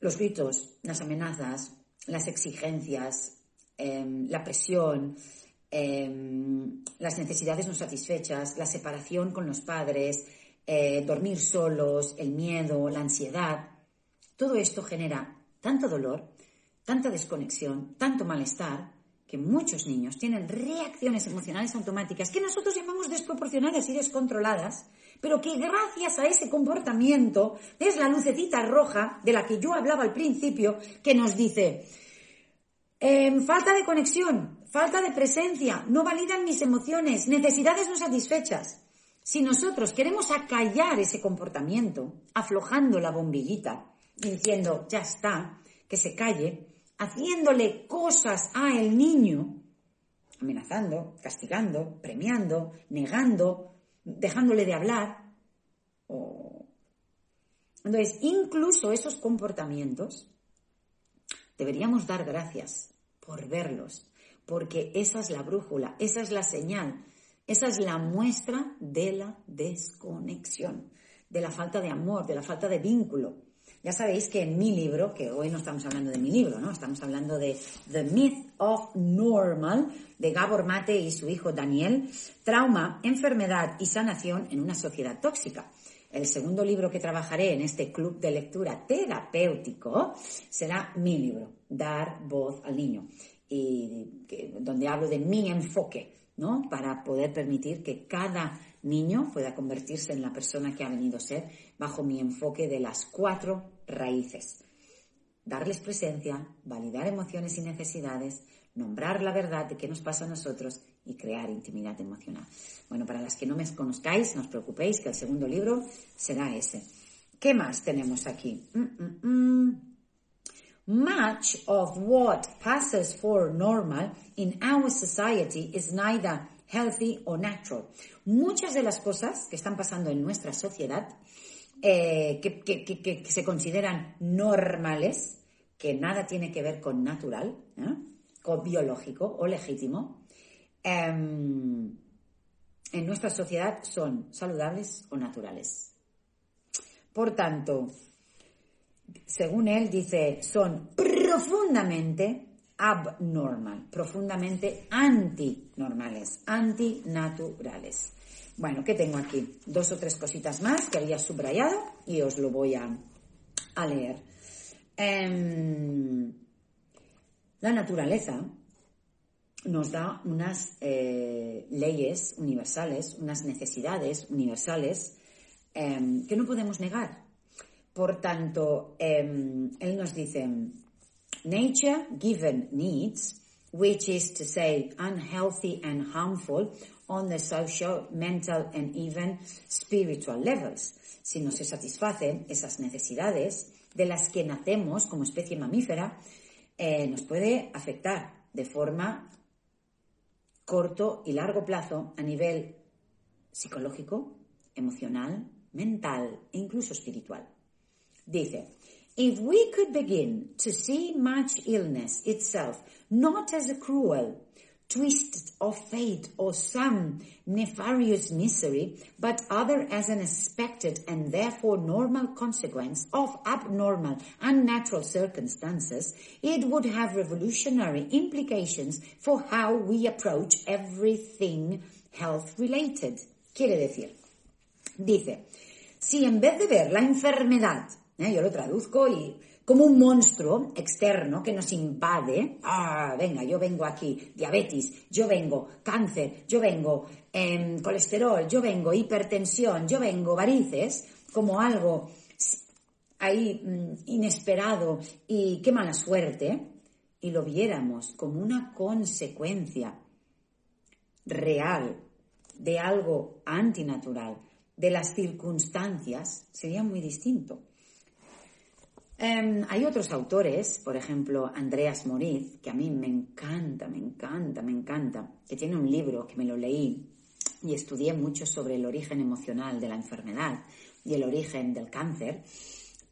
los gritos, las amenazas, las exigencias, em, la presión, em, las necesidades no satisfechas, la separación con los padres, eh, dormir solos, el miedo, la ansiedad. Todo esto genera tanto dolor, tanta desconexión, tanto malestar, que muchos niños tienen reacciones emocionales automáticas que nosotros llamamos desproporcionadas y descontroladas, pero que gracias a ese comportamiento es la lucecita roja de la que yo hablaba al principio, que nos dice, em, falta de conexión, falta de presencia, no validan mis emociones, necesidades no satisfechas. Si nosotros queremos acallar ese comportamiento, aflojando la bombillita, diciendo, ya está, que se calle, haciéndole cosas a el niño, amenazando, castigando, premiando, negando, dejándole de hablar. Entonces, incluso esos comportamientos deberíamos dar gracias por verlos, porque esa es la brújula, esa es la señal, esa es la muestra de la desconexión, de la falta de amor, de la falta de vínculo. Ya sabéis que en mi libro, que hoy no estamos hablando de mi libro, ¿no? Estamos hablando de The Myth of Normal, de Gabor Mate y su hijo Daniel, Trauma, Enfermedad y Sanación en una sociedad tóxica. El segundo libro que trabajaré en este club de lectura terapéutico será mi libro, Dar voz al niño, y donde hablo de mi enfoque, ¿no? Para poder permitir que cada niño pueda convertirse en la persona que ha venido a ser bajo mi enfoque de las cuatro raíces. Darles presencia, validar emociones y necesidades, nombrar la verdad de qué nos pasa a nosotros y crear intimidad emocional. Bueno, para las que no me conozcáis, no os preocupéis que el segundo libro será ese. ¿Qué más tenemos aquí? Mm, mm, mm. Much of what passes for normal in our society is neither healthy or natural. Muchas de las cosas que están pasando en nuestra sociedad, eh, que, se consideran normales, que nada tiene que ver con natural, ¿eh? con biológico o legítimo, em, en nuestra sociedad son saludables o naturales. Por tanto, según él dice, son profundamente abnormal, profundamente antinormales, antinaturales. Bueno, ¿qué tengo aquí? Dos o tres cositas más que había subrayado y os lo voy a, leer. Em, la naturaleza nos da unas eh, leyes universales, unas necesidades universales em, que no podemos negar. Por tanto, em, él nos dice, nature given needs, which is to say unhealthy and harmful on the social, mental and even spiritual levels. Si no se satisfacen esas necesidades de las que nacemos como especie mamífera, eh, nos puede afectar de forma corto y largo plazo a nivel psicológico, emocional, mental e incluso espiritual. Dice, If we could begin to see much illness itself not as a cruel twist of fate or some nefarious misery, but other as an expected and therefore normal consequence of abnormal, unnatural circumstances, it would have revolutionary implications for how we approach everything health related. Quiere decir, dice, si en vez de ver la enfermedad ¿eh? yo lo traduzco y como un monstruo externo que nos invade, ah, venga, yo vengo aquí, diabetes, yo vengo. Cáncer, yo vengo. Em, colesterol, yo vengo. Hipertensión, yo vengo. Varices, como algo ahí mm, inesperado y qué mala suerte, y lo viéramos como una consecuencia real de algo antinatural, de las circunstancias, sería muy distinto. Em, hay otros autores, por ejemplo, Andreas Moritz, que a mí me encanta, me encanta, me encanta, que tiene un libro que me lo leí y estudié mucho sobre el origen emocional de la enfermedad y el origen del cáncer.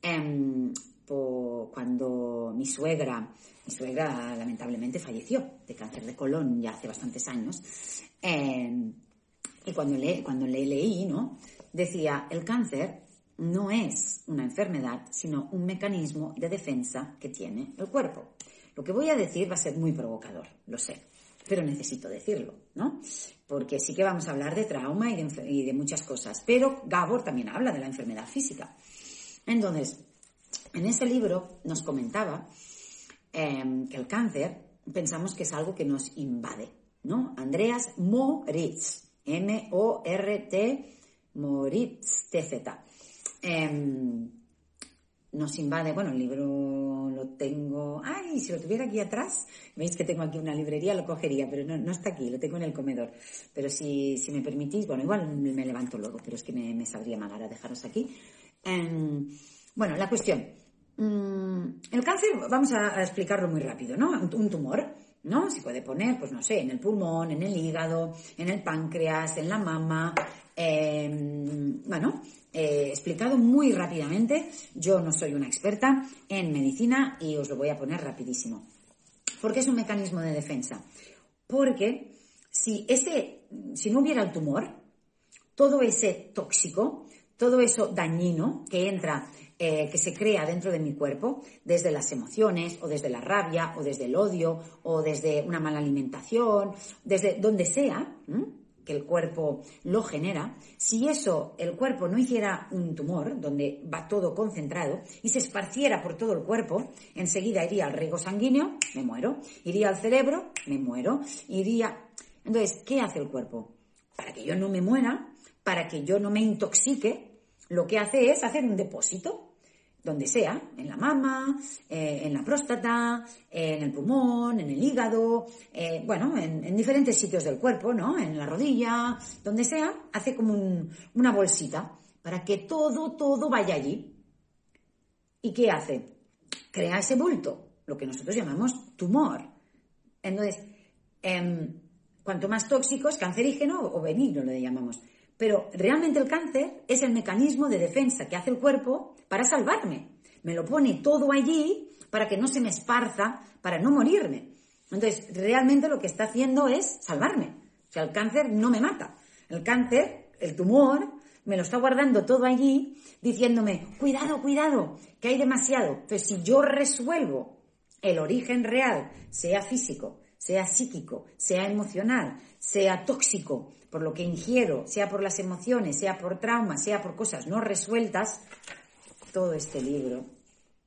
Em, cuando mi suegra, mi suegra lamentablemente falleció de cáncer de colon ya hace bastantes años, em, y cuando le, cuando le leí, ¿no? Decía, el cáncer no es una enfermedad, sino un mecanismo de defensa que tiene el cuerpo. Lo que voy a decir va a ser muy provocador, lo sé, pero necesito decirlo, ¿no? Porque sí que vamos a hablar de trauma y de, muchas cosas, pero Gabor también habla de la enfermedad física. Entonces, en ese libro nos comentaba em, que el cáncer pensamos que es algo que nos invade, ¿no? Andreas Moritz, M-O-R-T, Moritz, T-Z. Em, nos invade, bueno, el libro lo tengo, ay, si lo tuviera aquí atrás, veis que tengo aquí una librería, lo cogería, pero no, está aquí, lo tengo en el comedor. Pero si, si me permitís, bueno, igual me levanto luego, pero es que me, me sabría mal ahora dejaros aquí. Em, bueno, la cuestión. Mm, el cáncer, vamos a, explicarlo muy rápido, ¿no? Un, tumor, ¿no? Se puede poner, pues no sé, en el pulmón, en el hígado, en el páncreas, en la mama. Em, bueno, eh, explicado muy rápidamente. Yo no soy una experta en medicina y os lo voy a poner rapidísimo. ¿Por qué es un mecanismo de defensa? Porque si, ese, si no hubiera el tumor, todo ese tóxico, todo eso dañino que entra eh, que se crea dentro de mi cuerpo, desde las emociones, o desde la rabia, o desde el odio, o desde una mala alimentación, desde donde sea que el cuerpo lo genera, si eso el cuerpo no hiciera un tumor, donde va todo concentrado, y se esparciera por todo el cuerpo, enseguida iría al riego sanguíneo, me muero, iría al cerebro, me muero, iría... Entonces, ¿qué hace el cuerpo? Para que yo no me muera, para que yo no me intoxique, lo que hace es hacer un depósito donde sea, en la mama, eh, en la próstata, en el pulmón, en el hígado, eh, bueno, en, diferentes sitios del cuerpo, ¿no? En la rodilla, donde sea, hace como una bolsita para que todo, todo vaya allí. ¿Y qué hace? Crea ese bulto, lo que nosotros llamamos tumor. Entonces, em, cuanto más tóxico es cancerígeno o benigno lo llamamos. Pero realmente el cáncer es el mecanismo de defensa que hace el cuerpo para salvarme. Me lo pone todo allí para que no se me esparza, para no morirme. Entonces, realmente lo que está haciendo es salvarme. O sea, el cáncer no me mata. El cáncer, el tumor, me lo está guardando todo allí, diciéndome, cuidado, cuidado, que hay demasiado. Entonces, si yo resuelvo el origen real, sea físico, sea psíquico, sea emocional, sea tóxico, por lo que ingiero, sea por las emociones, sea por traumas, sea por cosas no resueltas, todo este libro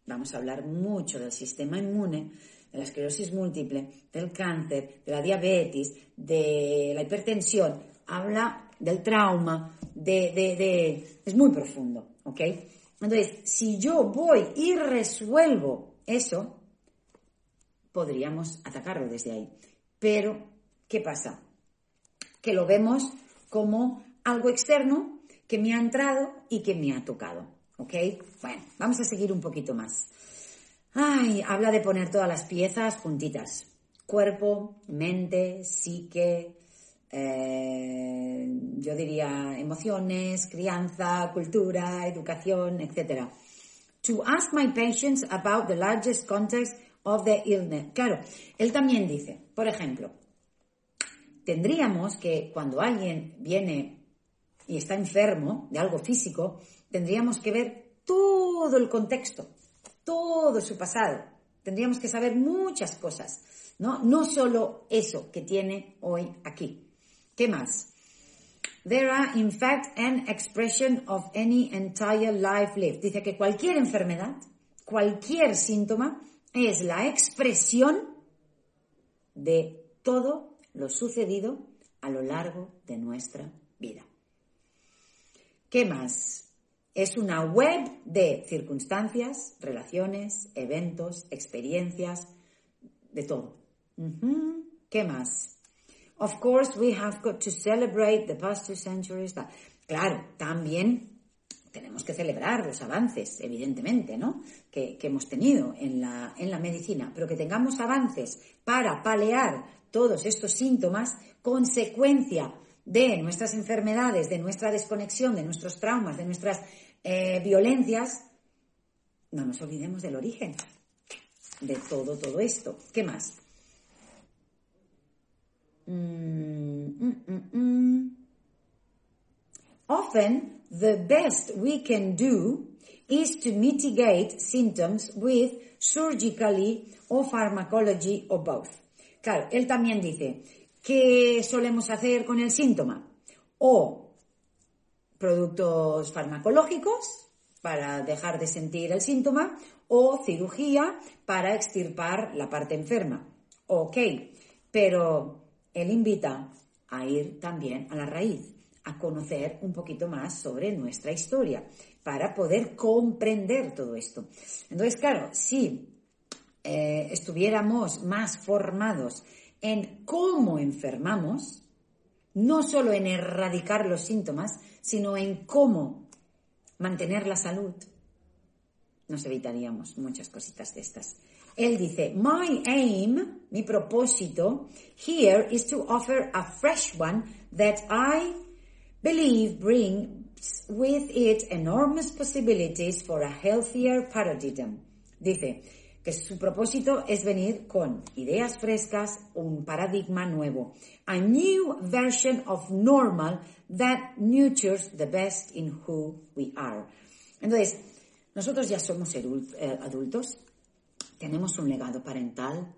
vamos a hablar mucho del sistema inmune, de la esclerosis múltiple, del cáncer, de la diabetes, de la hipertensión, habla del trauma, de, es muy profundo, ¿ok? Entonces, si yo voy y resuelvo eso, podríamos atacarlo desde ahí. Pero, ¿qué pasa? Que lo vemos como algo externo que me ha entrado y que me ha tocado. ¿Ok? Bueno, vamos a seguir un poquito más. Ay, habla de poner todas las piezas juntitas. Cuerpo, mente, psique, eh, yo diría emociones, crianza, cultura, educación, etc. To ask my patients about the largest context of the illness. Claro, él también dice, por ejemplo, tendríamos que cuando alguien viene y está enfermo de algo físico, tendríamos que ver todo el contexto, todo su pasado. Tendríamos que saber muchas cosas, ¿no? No solo eso que tiene hoy aquí. ¿Qué más? There are, in fact, an expression of any entire life lived. Dice que cualquier enfermedad, cualquier síntoma, es la expresión de todo lo sucedido a lo largo de nuestra vida. ¿Qué más? Es una web de circunstancias, relaciones, eventos, experiencias, de todo. ¿Qué más? Of course, we have got to celebrate the past two centuries. Claro, también tenemos que celebrar los avances, evidentemente, ¿no? Que, hemos tenido en la, en la medicina, pero que tengamos avances para palear todos estos síntomas, consecuencia de nuestras enfermedades, de nuestra desconexión, de nuestros traumas, de nuestras eh, violencias, no nos olvidemos del origen de todo, todo esto. ¿Qué más? Mm, mm, mm, Often, the best we can do is to mitigate symptoms with surgically or pharmacology or both. Claro, él también dice, ¿qué solemos hacer con el síntoma? O productos farmacológicos para dejar de sentir el síntoma o cirugía para extirpar la parte enferma. Ok, pero él invita a ir también a la raíz, a conocer un poquito más sobre nuestra historia, para poder comprender todo esto. Entonces, claro, si eh, estuviéramos más formados en cómo enfermamos, no solo en erradicar los síntomas, sino en cómo mantener la salud, nos evitaríamos muchas cositas de estas. Él dice, my aim, mi propósito, here is to offer a fresh one that I believe brings with it enormous possibilities for a healthier paradigm. Dice que su propósito es venir con ideas frescas, un paradigma nuevo, a new version of normal that nurtures the best in who we are. Entonces, nosotros ya somos eh, adultos, tenemos un legado parental,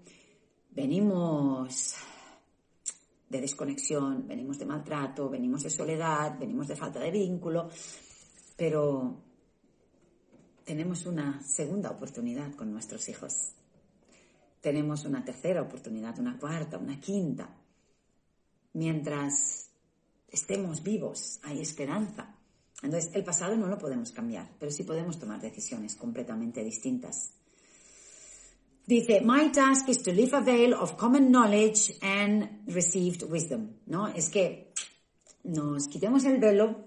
venimos de desconexión, venimos de maltrato, venimos de soledad, venimos de falta de vínculo, pero tenemos una segunda oportunidad con nuestros hijos. Tenemos una tercera oportunidad, una cuarta, una quinta. Mientras estemos vivos, hay esperanza. Entonces, el pasado no lo podemos cambiar, pero sí podemos tomar decisiones completamente distintas. Dice, my task is to live a veil of common knowledge and received wisdom. ¿No? Es que nos quitemos el velo,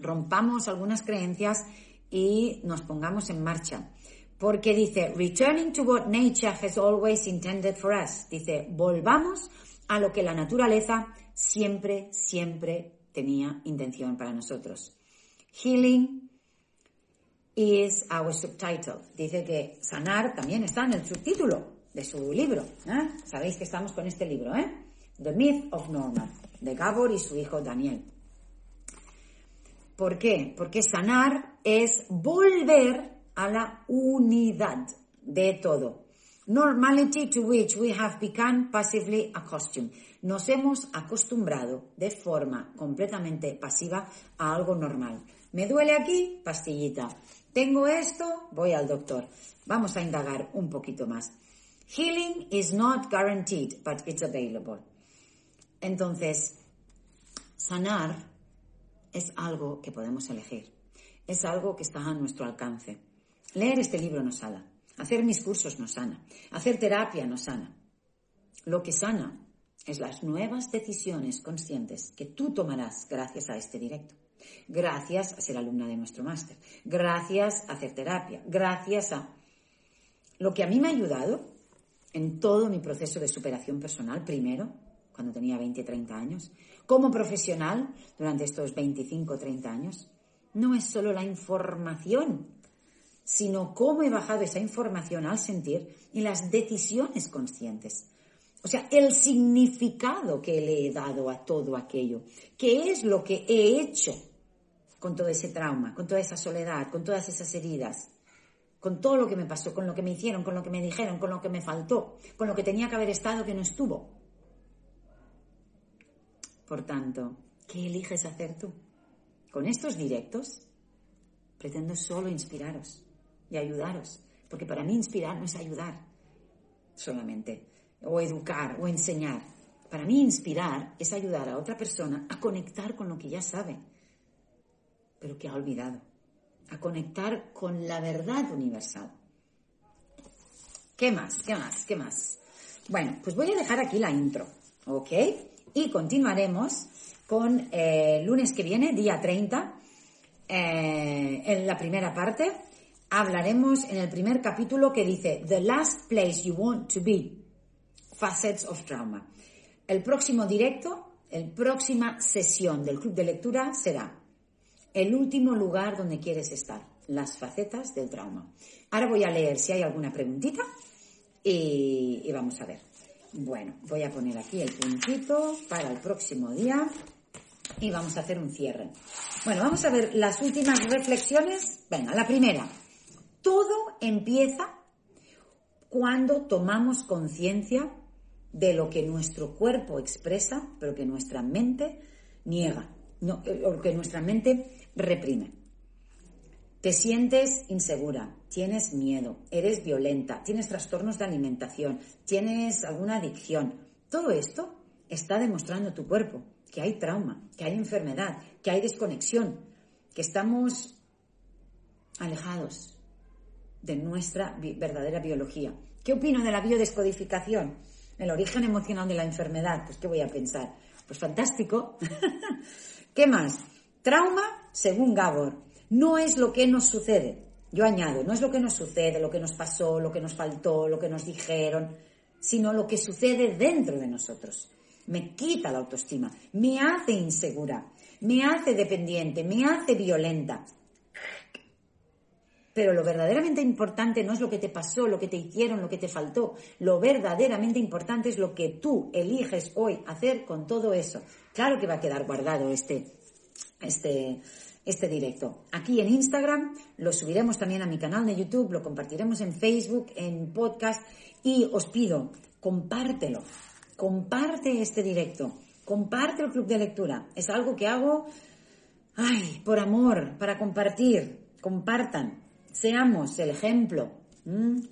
rompamos algunas creencias y nos pongamos en marcha. Porque dice, returning to what nature has always intended for us. Dice, volvamos a lo que la naturaleza siempre, siempre tenía intención para nosotros. Healing is our subtitle. Dice que sanar también está en el subtítulo de su libro. ¿eh? Sabéis que estamos con este libro, ¿eh? The Myth of Normal, de Gabor y su hijo Daniel. ¿Por qué? Porque sanar es volver a la unidad de todo. Normality to which we have become passively accustomed. Nos hemos acostumbrado de forma completamente pasiva a algo normal. Me duele aquí, pastillita. Tengo esto, voy al doctor. Vamos a indagar un poquito más. Healing is not guaranteed, but it's available. Entonces, sanar es algo que podemos elegir. Es algo que está a nuestro alcance. Leer este libro nos sana. Hacer mis cursos nos sana. Hacer terapia nos sana. Lo que sana es las nuevas decisiones conscientes que tú tomarás gracias a este directo gracias a ser alumna de nuestro máster, gracias a hacer terapia, gracias a lo que a mí me ha ayudado en todo mi proceso de superación personal, primero, cuando tenía 20, 30 años, como profesional durante estos 25, 30 años, no es solo la información, sino cómo he bajado esa información al sentir y las decisiones conscientes. O sea, el significado que le he dado a todo aquello, qué es lo que he hecho con todo ese trauma, con toda esa soledad, con todas esas heridas, con todo lo que me pasó, con lo que me hicieron, con lo que me dijeron, con lo que me faltó, con lo que tenía que haber estado que no estuvo. Por tanto, ¿qué eliges hacer tú? Con estos directos pretendo solo inspiraros y ayudaros, porque para mí inspirar no es ayudar solamente, o educar, o enseñar. Para mí inspirar es ayudar a otra persona a conectar con lo que ya sabe, pero que ha olvidado, a conectar con la verdad universal. ¿Qué más? ¿Qué más? ¿Qué más? Bueno, pues voy a dejar aquí la intro, ¿ok? Y continuaremos con el eh, lunes que viene, día 30, eh, en la primera parte. Hablaremos en el primer capítulo que dice The last place you want to be, facets of trauma. El próximo directo, la próxima sesión del club de lectura será el último lugar donde quieres estar, las facetas del trauma. Ahora voy a leer si hay alguna preguntita y, vamos a ver. Bueno, voy a poner aquí el puntito para el próximo día y vamos a hacer un cierre. Bueno, vamos a ver las últimas reflexiones. Venga, la primera. Todo empieza cuando tomamos conciencia de lo que nuestro cuerpo expresa, pero que nuestra mente niega, eh, o que nuestra mente reprime. Te sientes insegura, tienes miedo, eres violenta, tienes trastornos de alimentación, tienes alguna adicción. Todo esto está demostrando tu cuerpo que hay trauma, que hay enfermedad, que hay desconexión, que estamos alejados de nuestra verdadera biología. ¿Qué opino de la biodescodificación? El origen emocional de la enfermedad. Pues, ¿qué voy a pensar? Pues fantástico. ¿Qué más? Trauma, según Gabor, no es lo que nos sucede. Yo añado, no es lo que nos sucede, lo que nos pasó, lo que nos faltó, lo que nos dijeron, sino lo que sucede dentro de nosotros. Me quita la autoestima, me hace insegura, me hace dependiente, me hace violenta. Pero lo verdaderamente importante no es lo que te pasó, lo que te hicieron, lo que te faltó. Lo verdaderamente importante es lo que tú eliges hoy hacer con todo eso. Claro que va a quedar guardado este, este, este directo. Aquí en Instagram, lo subiremos también a mi canal de YouTube, lo compartiremos en Facebook, en podcast y os pido, compártelo, comparte este directo, comparte el club de lectura. Es algo que hago, ay, por amor, para compartir, compartan, seamos el ejemplo,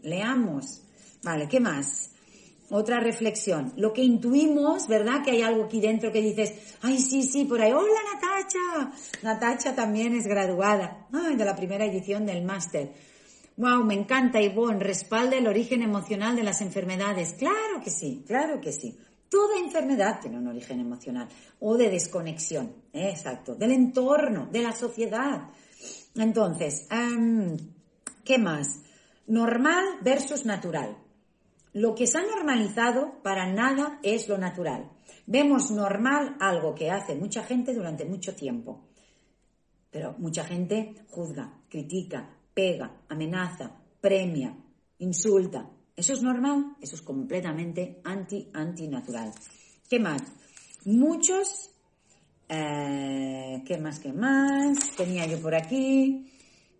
leamos. Vale, ¿qué más? Otra reflexión. Lo que intuimos, ¿verdad? Que hay algo aquí dentro que dices, ay, sí, sí, por ahí. Hola, Natacha. Natacha también es graduada ay, de la primera edición del máster. Wow, me encanta, Ivonne. Respalda el origen emocional de las enfermedades. Claro que sí, claro que sí. Toda enfermedad tiene un origen emocional o de desconexión, ¿eh? exacto, del entorno, de la sociedad. Entonces, ¿qué más? Normal versus natural. Lo que se ha normalizado para nada es lo natural. Vemos normal algo que hace mucha gente durante mucho tiempo. Pero mucha gente juzga, critica, pega, amenaza, premia, insulta. ¿Eso es normal? Eso es completamente anti-antinatural. ¿Qué más? Muchos, eh, ¿qué más, qué más? Tenía yo por aquí,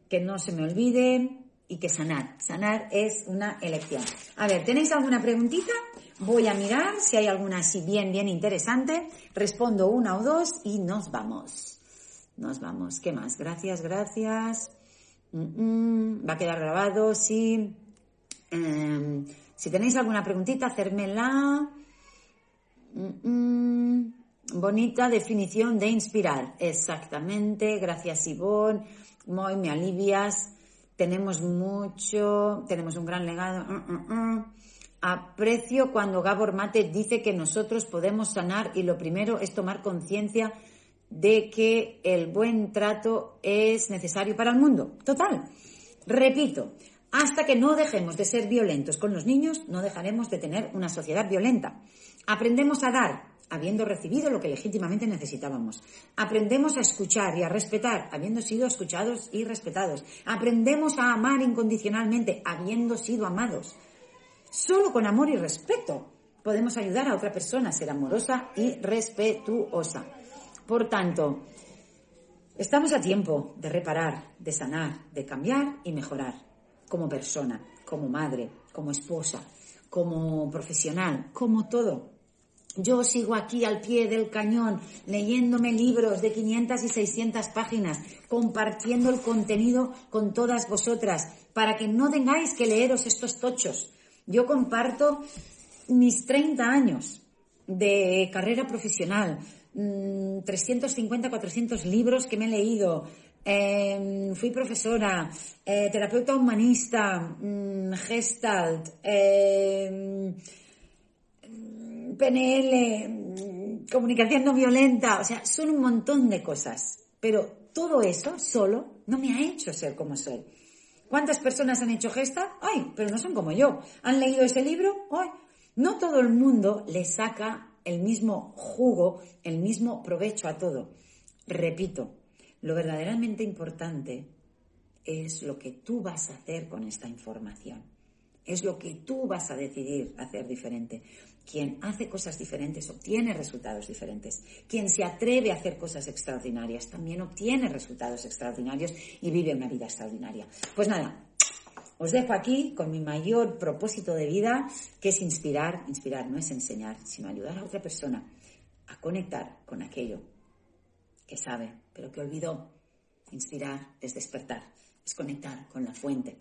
que no se me olvide, y que sanar. Sanar es una elección. A ver, ¿tenéis alguna preguntita? Voy a mirar si hay alguna así bien, bien interesante. Respondo una o dos y nos vamos. Nos vamos. ¿Qué más? Gracias, gracias. Va a quedar grabado, sí. Em, si tenéis alguna preguntita, hacérmela. bonita definición de inspirar. Exactamente. Gracias, Ivonne. Muy me alivias tenemos mucho, tenemos un gran legado. Mm, mm, mm. Aprecio cuando Gabor Mate dice que nosotros podemos sanar y lo primero es tomar conciencia de que el buen trato es necesario para el mundo. Total. Repito, hasta que no dejemos de ser violentos con los niños, no dejaremos de tener una sociedad violenta. Aprendemos a dar, habiendo recibido lo que legítimamente necesitábamos. Aprendemos a escuchar y a respetar, habiendo sido escuchados y respetados. Aprendemos a amar incondicionalmente, habiendo sido amados. Solo con amor y respeto podemos ayudar a otra persona a ser amorosa y respetuosa. Por tanto, estamos a tiempo de reparar, de sanar, de cambiar y mejorar como persona, como madre, como esposa, como profesional, como todo. Yo sigo aquí al pie del cañón, leyéndome libros de 500 y 600 páginas, compartiendo el contenido con todas vosotras, para que no tengáis que leeros estos tochos. Yo comparto mis 30 años de carrera profesional, 350, mm, 400 libros que me he leído, em, fui profesora, eh, terapeuta humanista, mm, gestalt, em, PNL, comunicación no violenta, o sea, son un montón de cosas. Pero todo eso solo no me ha hecho ser como soy. ¿Cuántas personas han hecho gesta? Ay, pero no son como yo. ¿Han leído ese libro? Ay, no todo el mundo le saca el mismo jugo, el mismo provecho a todo. Repito, lo verdaderamente importante es lo que tú vas a hacer con esta información. Es lo que tú vas a decidir hacer diferente. Quien hace cosas diferentes obtiene resultados diferentes. Quien se atreve a hacer cosas extraordinarias también obtiene resultados extraordinarios y vive una vida extraordinaria. Pues nada, Os dejo aquí con mi mayor propósito de vida, que es inspirar. Inspirar no es enseñar, sino ayudar a otra persona a conectar con aquello que sabe, pero que olvidó. Inspirar es despertar, es conectar con la fuente.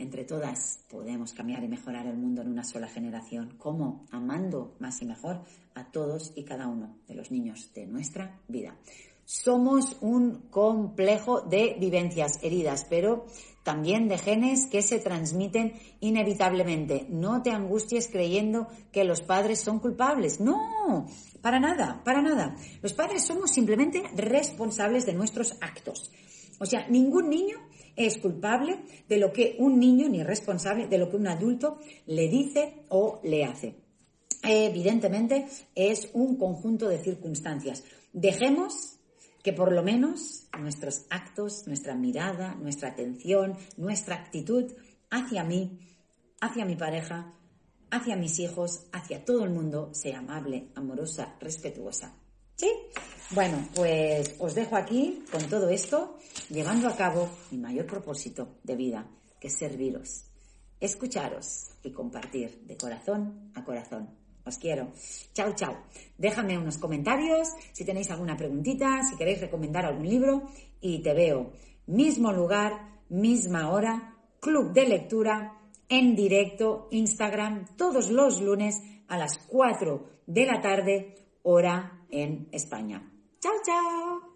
Entre todas podemos cambiar y mejorar el mundo en una sola generación. ¿Cómo? Amando más y mejor a todos y cada uno de los niños de nuestra vida. Somos un complejo de vivencias heridas, pero también de genes que se transmiten inevitablemente. No te angusties creyendo que los padres son culpables. No, para nada, para nada. Los padres somos simplemente responsables de nuestros actos. O sea, ningún niño es culpable de lo que un niño, ni responsable de lo que un adulto le dice o le hace. Evidentemente es un conjunto de circunstancias. Dejemos que por lo menos nuestros actos, nuestra mirada, nuestra atención, nuestra actitud hacia mí, hacia mi pareja, hacia mis hijos, hacia todo el mundo sea amable, amorosa, respetuosa. ¿Sí? Bueno, pues os dejo aquí con todo esto, llevando a cabo mi mayor propósito de vida, que es serviros, escucharos y compartir de corazón a corazón. Os quiero. Chao, chao. Déjame unos comentarios si tenéis alguna preguntita, si queréis recomendar algún libro y te veo. Mismo lugar, misma hora, club de lectura en directo, Instagram, todos los lunes a las 4 de la tarde, hora en España. Chao, chao.